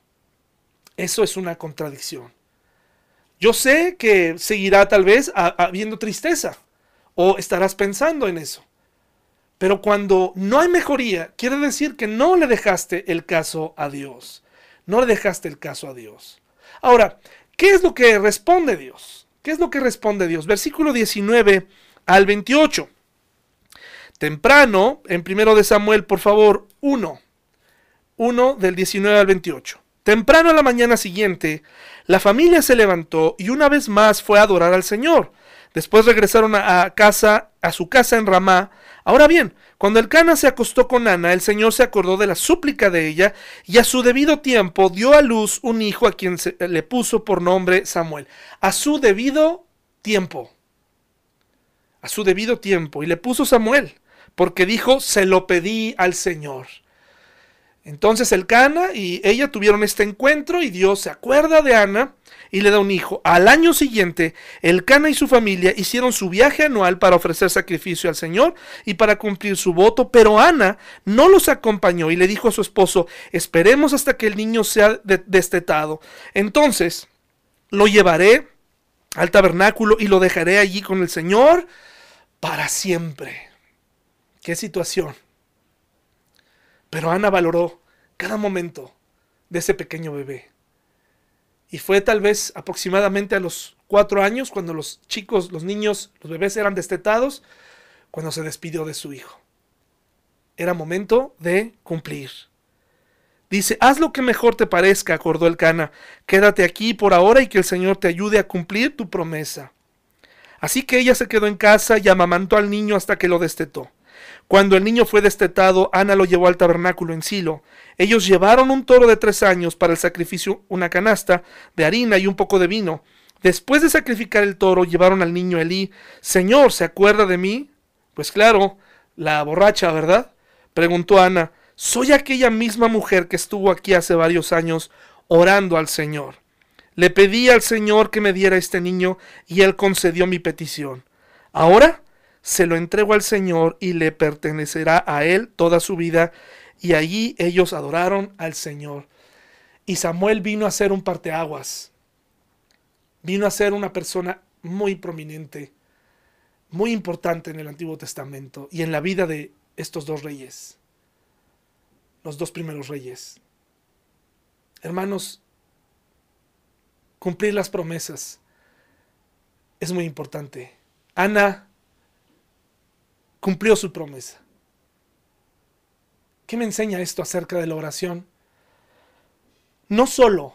Eso es una contradicción. Yo sé que seguirá tal vez habiendo tristeza o estarás pensando en eso. Pero cuando no hay mejoría, quiere decir que no le dejaste el caso a Dios. No le dejaste el caso a Dios. Ahora, ¿qué es lo que responde Dios? ¿Qué es lo que responde Dios? Versículo 19 al 28 temprano, en primero de Samuel, por favor, 1, 1 del 19 al 28. Temprano a la mañana siguiente, la familia se levantó y una vez más fue a adorar al Señor. Después regresaron a, casa, a su casa en Ramá. Ahora bien, cuando el Cana se acostó con Ana, el Señor se acordó de la súplica de ella y a su debido tiempo dio a luz un hijo a quien se, le puso por nombre Samuel. A su debido tiempo. A su debido tiempo. Y le puso Samuel porque dijo, se lo pedí al Señor. Entonces el Cana y ella tuvieron este encuentro y Dios se acuerda de Ana y le da un hijo. Al año siguiente, el Cana y su familia hicieron su viaje anual para ofrecer sacrificio al Señor y para cumplir su voto, pero Ana no los acompañó y le dijo a su esposo, esperemos hasta que el niño sea destetado. Entonces lo llevaré al tabernáculo y lo dejaré allí con el Señor para siempre. Qué situación. Pero Ana valoró cada momento de ese pequeño bebé. Y fue tal vez aproximadamente a los cuatro años, cuando los chicos, los niños, los bebés eran destetados, cuando se despidió de su hijo. Era momento de cumplir. Dice, haz lo que mejor te parezca, acordó el Cana. Quédate aquí por ahora y que el Señor te ayude a cumplir tu promesa. Así que ella se quedó en casa y amamantó al niño hasta que lo destetó. Cuando el niño fue destetado, Ana lo llevó al tabernáculo en Silo. Ellos llevaron un toro de tres años para el sacrificio, una canasta de harina y un poco de vino. Después de sacrificar el toro, llevaron al niño Elí. Señor, ¿se acuerda de mí? Pues claro, la borracha, ¿verdad? Preguntó Ana. Soy aquella misma mujer que estuvo aquí hace varios años orando al Señor. Le pedí al Señor que me diera este niño y él concedió mi petición. Ahora se lo entrego al Señor y le pertenecerá a él toda su vida. Y allí ellos adoraron al Señor. Y Samuel vino a ser un parteaguas. Vino a ser una persona muy prominente, muy importante en el Antiguo Testamento y en la vida de estos dos reyes, los dos primeros reyes. Hermanos, cumplir las promesas es muy importante. Ana cumplió su promesa. ¿Qué me enseña esto acerca de la oración? No solo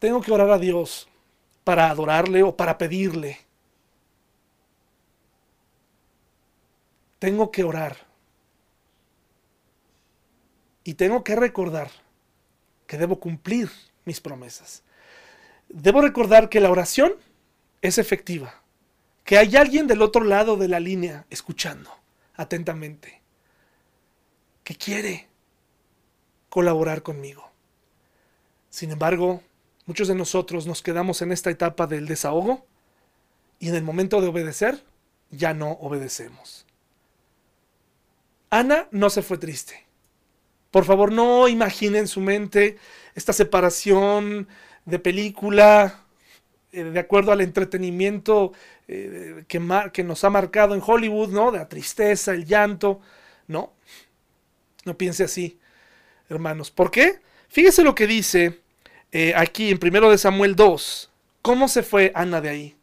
tengo que orar a Dios para adorarle o para pedirle. Tengo que orar. Y tengo que recordar que debo cumplir mis promesas. Debo recordar que la oración es efectiva que hay alguien del otro lado de la línea escuchando atentamente, que quiere colaborar conmigo. Sin embargo, muchos de nosotros nos quedamos en esta etapa del desahogo y en el momento de obedecer ya no obedecemos. Ana no se fue triste. Por favor, no imaginen en su mente esta separación de película eh, de acuerdo al entretenimiento eh, que, nos ha marcado en Hollywood, ¿no? De la tristeza, el llanto. No, no piense así, hermanos. ¿Por qué? Fíjese lo que dice eh, aquí en 1 de Samuel 2. ¿Cómo se fue Ana de ahí?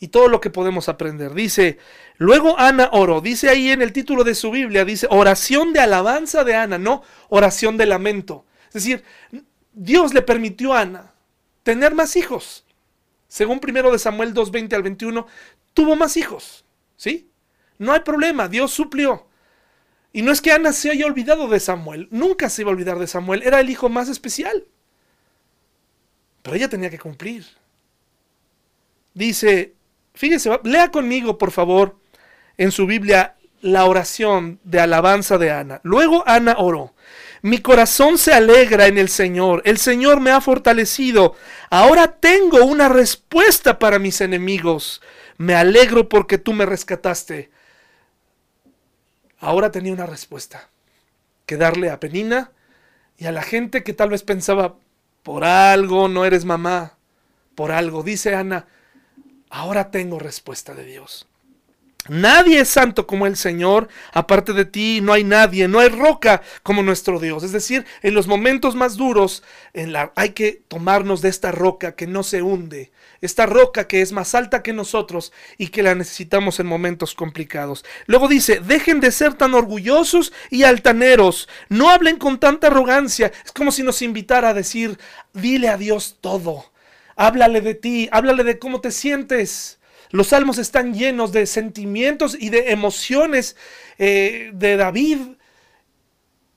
Y todo lo que podemos aprender. Dice, luego Ana oró. Dice ahí en el título de su Biblia, dice oración de alabanza de Ana, no oración de lamento. Es decir, Dios le permitió a Ana tener más hijos. Según 1 de Samuel 2, 20 al 21, tuvo más hijos. ¿Sí? No hay problema, Dios suplió. Y no es que Ana se haya olvidado de Samuel, nunca se iba a olvidar de Samuel, era el hijo más especial. Pero ella tenía que cumplir. Dice, fíjese, lea conmigo, por favor, en su Biblia la oración de alabanza de Ana. Luego Ana oró. Mi corazón se alegra en el Señor. El Señor me ha fortalecido. Ahora tengo una respuesta para mis enemigos. Me alegro porque tú me rescataste. Ahora tenía una respuesta que darle a Penina y a la gente que tal vez pensaba, por algo no eres mamá, por algo. Dice Ana, ahora tengo respuesta de Dios. Nadie es santo como el Señor, aparte de ti no hay nadie, no hay roca como nuestro Dios. Es decir, en los momentos más duros en la, hay que tomarnos de esta roca que no se hunde, esta roca que es más alta que nosotros y que la necesitamos en momentos complicados. Luego dice, dejen de ser tan orgullosos y altaneros, no hablen con tanta arrogancia. Es como si nos invitara a decir, dile a Dios todo, háblale de ti, háblale de cómo te sientes. Los salmos están llenos de sentimientos y de emociones eh, de David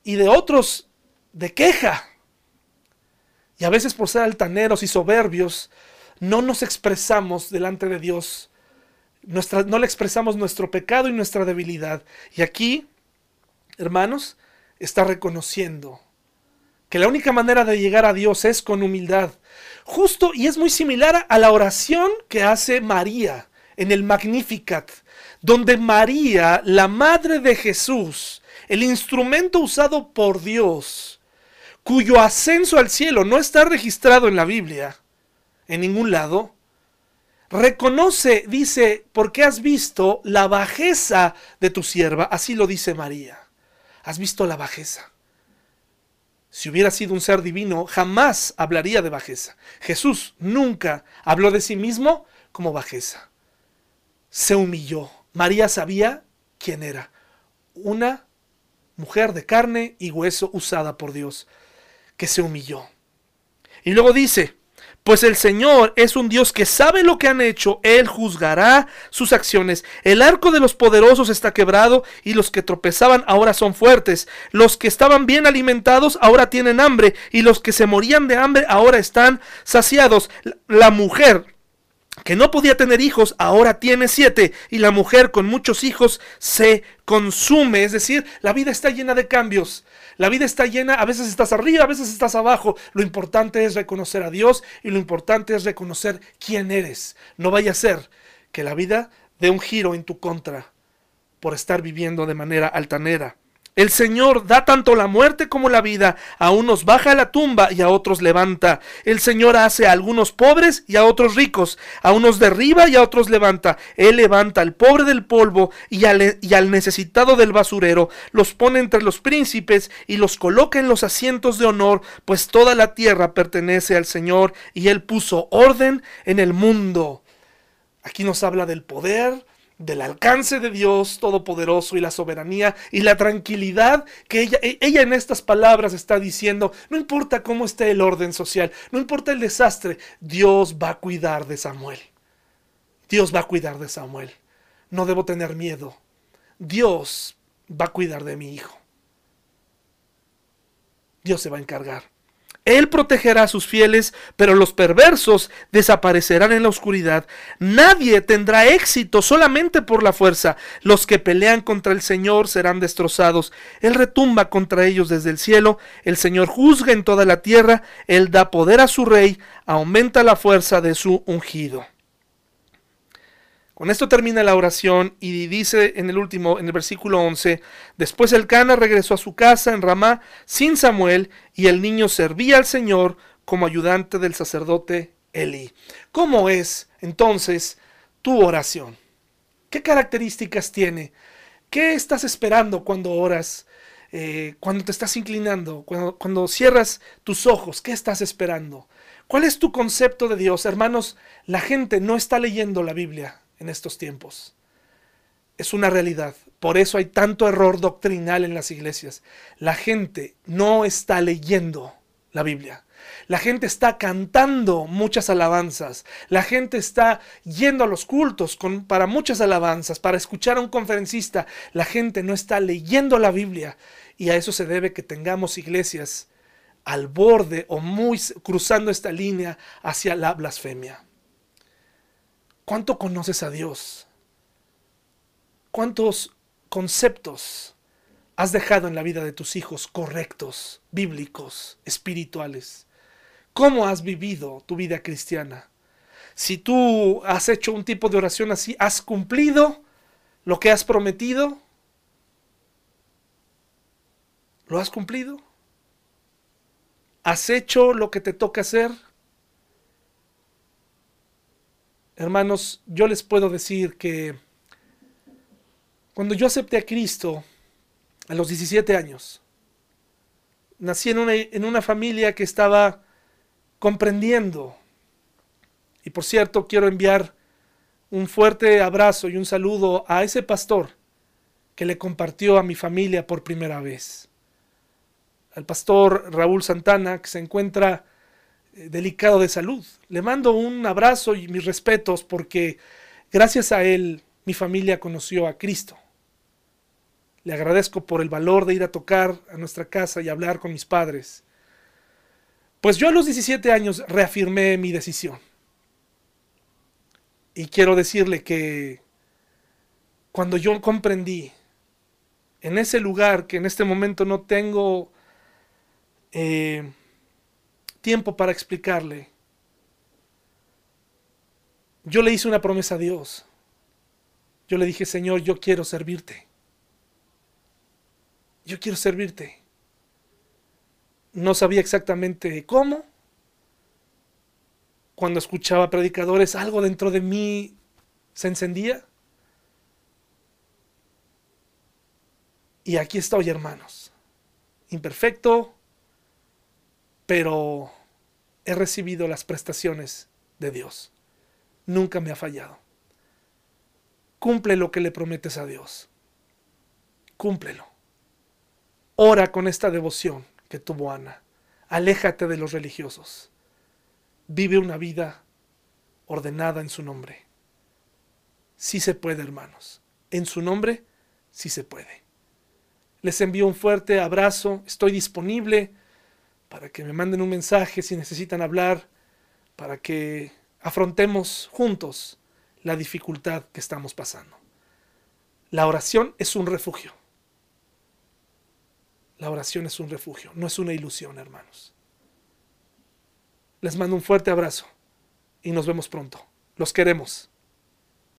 y de otros de queja. Y a veces por ser altaneros y soberbios, no nos expresamos delante de Dios. No le expresamos nuestro pecado y nuestra debilidad. Y aquí, hermanos, está reconociendo que la única manera de llegar a Dios es con humildad. Justo y es muy similar a la oración que hace María en el Magnificat, donde María, la madre de Jesús, el instrumento usado por Dios, cuyo ascenso al cielo no está registrado en la Biblia, en ningún lado, reconoce, dice, porque has visto la bajeza de tu sierva, así lo dice María, has visto la bajeza. Si hubiera sido un ser divino, jamás hablaría de bajeza. Jesús nunca habló de sí mismo como bajeza. Se humilló. María sabía quién era. Una mujer de carne y hueso usada por Dios, que se humilló. Y luego dice, pues el Señor es un Dios que sabe lo que han hecho, Él juzgará sus acciones. El arco de los poderosos está quebrado y los que tropezaban ahora son fuertes. Los que estaban bien alimentados ahora tienen hambre y los que se morían de hambre ahora están saciados. La mujer que no podía tener hijos, ahora tiene siete, y la mujer con muchos hijos se consume, es decir, la vida está llena de cambios. La vida está llena, a veces estás arriba, a veces estás abajo. Lo importante es reconocer a Dios y lo importante es reconocer quién eres. No vaya a ser que la vida dé un giro en tu contra por estar viviendo de manera altanera. El Señor da tanto la muerte como la vida, a unos baja la tumba y a otros levanta. El Señor hace a algunos pobres y a otros ricos, a unos derriba y a otros levanta. Él levanta al pobre del polvo y al, y al necesitado del basurero, los pone entre los príncipes y los coloca en los asientos de honor, pues toda la tierra pertenece al Señor y Él puso orden en el mundo. Aquí nos habla del poder, del alcance de Dios Todopoderoso y la soberanía y la tranquilidad que ella, e, ella en estas palabras está diciendo, no importa cómo esté el orden social, no importa el desastre, Dios va a cuidar de Samuel. Dios va a cuidar de Samuel. No debo tener miedo. Dios va a cuidar de mi hijo. Dios se va a encargar. Él protegerá a sus fieles, pero los perversos desaparecerán en la oscuridad. Nadie tendrá éxito solamente por la fuerza. Los que pelean contra el Señor serán destrozados. Él retumba contra ellos desde el cielo. El Señor juzga en toda la tierra. Él da poder a su rey. Aumenta la fuerza de su ungido. Con esto termina la oración y dice en el último, en el versículo 11, después el Cana regresó a su casa en Ramá sin Samuel y el niño servía al Señor como ayudante del sacerdote Eli. ¿Cómo es entonces tu oración? ¿Qué características tiene? ¿Qué estás esperando cuando oras? Eh, cuando te estás inclinando, cuando, cuando cierras tus ojos, ¿qué estás esperando? ¿Cuál es tu concepto de Dios? Hermanos, la gente no está leyendo la Biblia en estos tiempos. Es una realidad. Por eso hay tanto error doctrinal en las iglesias. La gente no está leyendo la Biblia. La gente está cantando muchas alabanzas. La gente está yendo a los cultos con, para muchas alabanzas, para escuchar a un conferencista. La gente no está leyendo la Biblia. Y a eso se debe que tengamos iglesias al borde o muy cruzando esta línea hacia la blasfemia. ¿Cuánto conoces a Dios? ¿Cuántos conceptos has dejado en la vida de tus hijos correctos, bíblicos, espirituales? ¿Cómo has vivido tu vida cristiana? Si tú has hecho un tipo de oración así, ¿has cumplido lo que has prometido? ¿Lo has cumplido? ¿Has hecho lo que te toca hacer? Hermanos, yo les puedo decir que cuando yo acepté a Cristo a los 17 años, nací en una, en una familia que estaba comprendiendo. Y por cierto, quiero enviar un fuerte abrazo y un saludo a ese pastor que le compartió a mi familia por primera vez. Al pastor Raúl Santana, que se encuentra delicado de salud. Le mando un abrazo y mis respetos porque gracias a él mi familia conoció a Cristo. Le agradezco por el valor de ir a tocar a nuestra casa y hablar con mis padres. Pues yo a los 17 años reafirmé mi decisión. Y quiero decirle que cuando yo comprendí en ese lugar que en este momento no tengo eh, tiempo para explicarle. Yo le hice una promesa a Dios. Yo le dije, Señor, yo quiero servirte. Yo quiero servirte. No sabía exactamente cómo. Cuando escuchaba predicadores, algo dentro de mí se encendía. Y aquí estoy, hermanos. Imperfecto, pero he recibido las prestaciones de Dios. Nunca me ha fallado. Cumple lo que le prometes a Dios. Cúmplelo. Ora con esta devoción que tuvo Ana. Aléjate de los religiosos. Vive una vida ordenada en su nombre. Sí se puede, hermanos. En su nombre, sí se puede. Les envío un fuerte abrazo. Estoy disponible para que me manden un mensaje si necesitan hablar, para que afrontemos juntos la dificultad que estamos pasando. La oración es un refugio. La oración es un refugio, no es una ilusión, hermanos. Les mando un fuerte abrazo y nos vemos pronto. Los queremos.